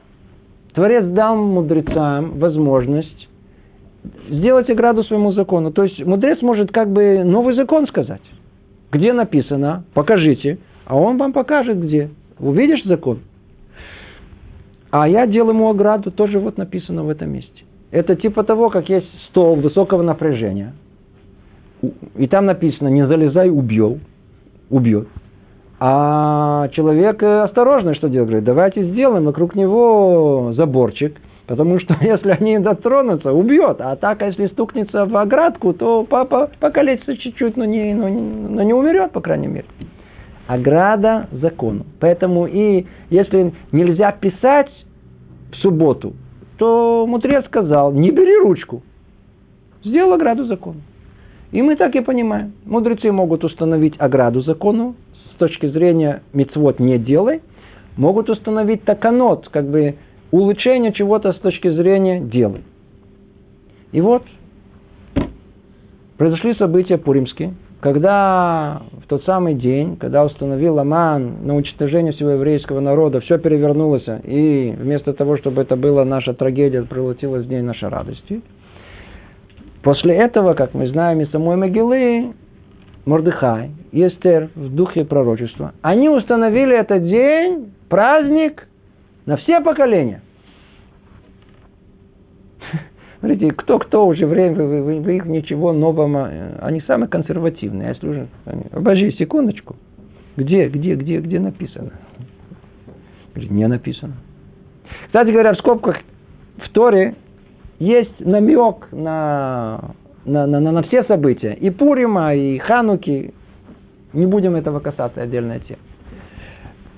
Творец дал мудрецам возможность сделать ограду своему закону. То есть мудрец может как бы новый закон сказать. Где написано, покажите, а он вам покажет где. Увидишь закон? А я делаю ему ограду, тоже вот написано в этом месте. Это типа того, как есть стол высокого напряжения. И там написано, не залезай, убьет. Убьет. А человек осторожный, что делает? Говорит, давайте сделаем вокруг него заборчик, потому что если они дотронутся, убьет. А так, а если стукнется в оградку, то папа покалечится чуть-чуть, но не, но, но не умерет, по крайней мере. Ограда закону. Поэтому и если нельзя писать в субботу, то мудрец сказал, не бери ручку. Сделал ограду закону. И мы так и понимаем. Мудрецы могут установить ограду закону точки зрения мицвод не делай. Могут установить таканот, как бы улучшение чего-то с точки зрения делай. И вот произошли события пуримские, когда в тот самый день, когда установил Аман на уничтожение всего еврейского народа, все перевернулось, и вместо того, чтобы это была наша трагедия, превратилась в день нашей радости. После этого, как мы знаем из самой Могилы, Мордыхай и Эстер в духе пророчества, они установили этот день, праздник на все поколения – Смотрите, кто-кто уже время, вы, вы, вы их ничего нового, э, они самые консервативные. Если уже, обожди, секундочку. Где, где, где, где написано? Говорит, не написано. Кстати говоря, в скобках в Торе есть намек на, на, на, на все события. И Пурима, и Хануки. Не будем этого касаться, отдельная тема.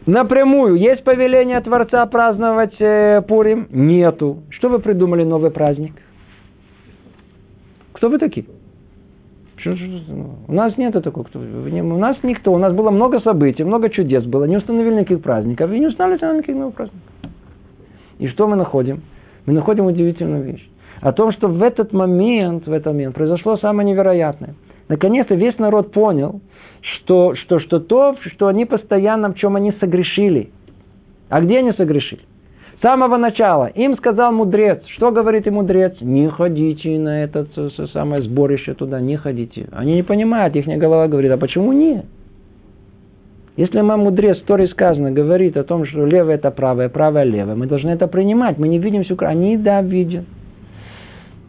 Напрямую есть повеление Творца праздновать э, Пурим? Нету. Что вы придумали новый праздник? Кто вы такие? У нас нет такого. У нас никто. У нас было много событий, много чудес было. Не установили никаких праздников. И не установили никаких новых праздников. И что мы находим? Мы находим удивительную вещь. О том, что в этот момент, в этот момент произошло самое невероятное. Наконец-то весь народ понял, что, что, что то, что они постоянно, в чем они согрешили. А где они согрешили? С самого начала. Им сказал мудрец. Что говорит и мудрец? Не ходите на это самое сборище туда, не ходите. Они не понимают, их голова говорит, а почему нет? Если нам мудрец, в Торе сказано, говорит о том, что левое это правое, правое левое, мы должны это принимать. Мы не видим всю Они, да, видят.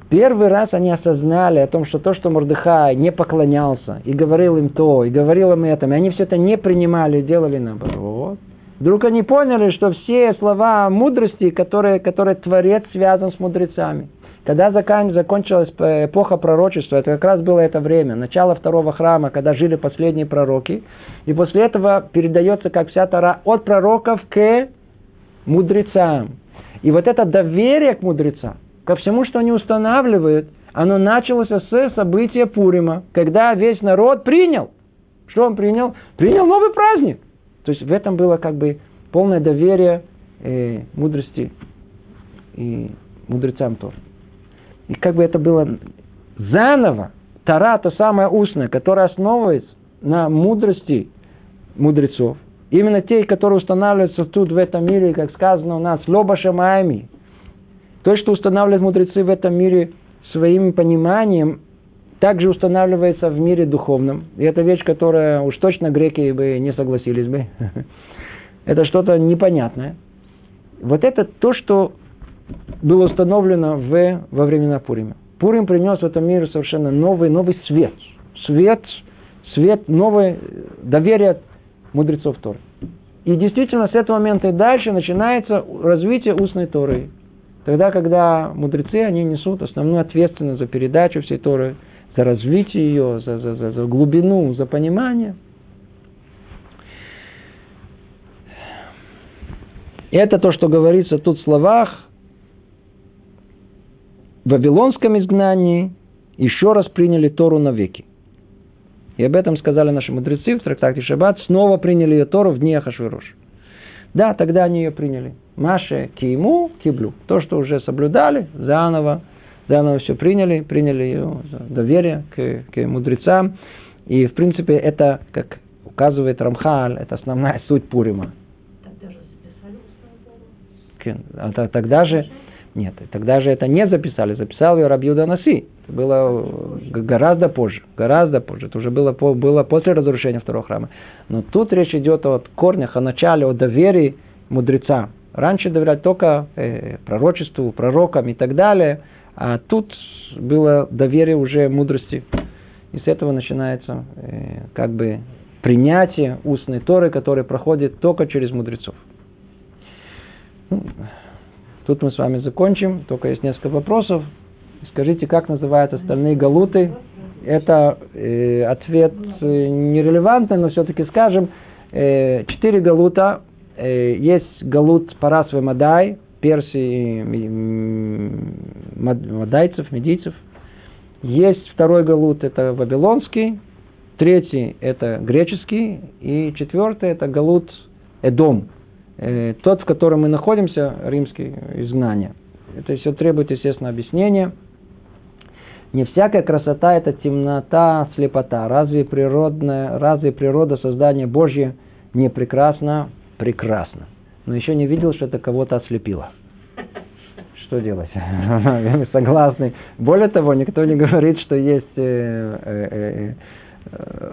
Первый раз они осознали о том, что то, что Мордыхай не поклонялся, и говорил им то, и говорил им это, и они все это не принимали, делали наоборот. Вдруг они поняли, что все слова мудрости, которые, которые Творец связан с мудрецами. Когда закончилась эпоха пророчества, это как раз было это время, начало второго храма, когда жили последние пророки. И после этого передается, как вся Тара, от пророков к мудрецам. И вот это доверие к мудрецам, ко всему, что они устанавливают, оно началось с события Пурима, когда весь народ принял. Что он принял? Принял новый праздник. То есть в этом было как бы полное доверие э, мудрости и мудрецам тоже. И как бы это было заново, Тара, то самое устное, которое основывается на мудрости мудрецов, именно те, которые устанавливаются тут, в этом мире, как сказано у нас, лоба шамаями. То, что устанавливают мудрецы в этом мире своим пониманием, также устанавливается в мире духовном. И это вещь, которая уж точно греки бы не согласились бы. Это что-то непонятное. Вот это то, что было установлено в, во времена Пурима. Пурим принес в этом мире совершенно новый, новый свет. Свет, свет, новое доверие мудрецов Торы. И действительно, с этого момента и дальше начинается развитие устной Торы. Тогда, когда мудрецы, они несут основную ответственность за передачу всей Торы за развитие ее, за, за, за, за глубину, за понимание. Это то, что говорится тут в словах. В Вавилонском изгнании еще раз приняли Тору навеки. И об этом сказали наши мудрецы в трактате Шаббат. Снова приняли ее Тору в дни Ахашвирош. Да, тогда они ее приняли. Маше киму киблю. То, что уже соблюдали, заново заново все приняли, приняли ее доверие к, к мудрецам. И, в принципе, это, как указывает Рамхаль, это основная суть Пурима. А тогда же, нет, тогда же это не записали, записал ее Рабьюда Наси. Это было гораздо позже, гораздо позже. Это уже было, было после разрушения второго храма. Но тут речь идет о корнях, о начале, о доверии мудреца. Раньше доверяли только э, пророчеству, пророкам и так далее, а тут было доверие уже мудрости. И с этого начинается э, как бы принятие устной Торы, которая проходит только через мудрецов. Ну, тут мы с вами закончим, только есть несколько вопросов. Скажите, как называют остальные галуты? Это э, ответ э, нерелевантный, но все-таки скажем. Э, четыре галута. Э, есть галут Парасвы Мадай, Персии, мадайцев, медийцев. Есть второй галут, это вавилонский. Третий – это греческий. И четвертый – это галут Эдом. Э, тот, в котором мы находимся, римский изгнание. Это все требует, естественно, объяснения. Не всякая красота – это темнота, слепота. Разве, природная, разве природа создания Божье не прекрасна? Прекрасно. Но еще не видел, что это кого-то ослепило. Что делать? Согласны. Более того, никто не говорит, что есть э, э, э,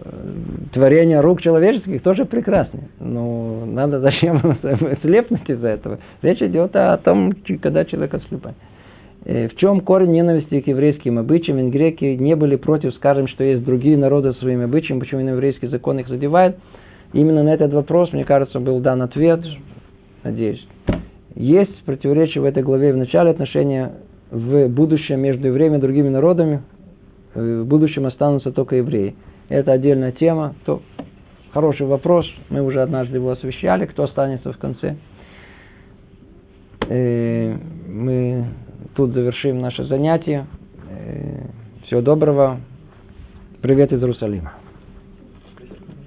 творения рук человеческих тоже прекрасны. Но надо зачем слепнуть из-за этого? Речь идет о том, когда человек ослепает. В чем корень ненависти к еврейским обычаям? Ведь греки не были против, скажем, что есть другие народы своими обычаями, почему именно еврейский закон их задевает. Именно на этот вопрос, мне кажется, был дан ответ. Надеюсь. Есть противоречие в этой главе в начале отношения в будущем между евреями и другими народами. Э, в будущем останутся только евреи это отдельная тема. То хороший вопрос, мы уже однажды его освещали, кто останется в конце. Э, мы тут завершим наше занятие. Э, всего доброго. Привет из Иерусалима.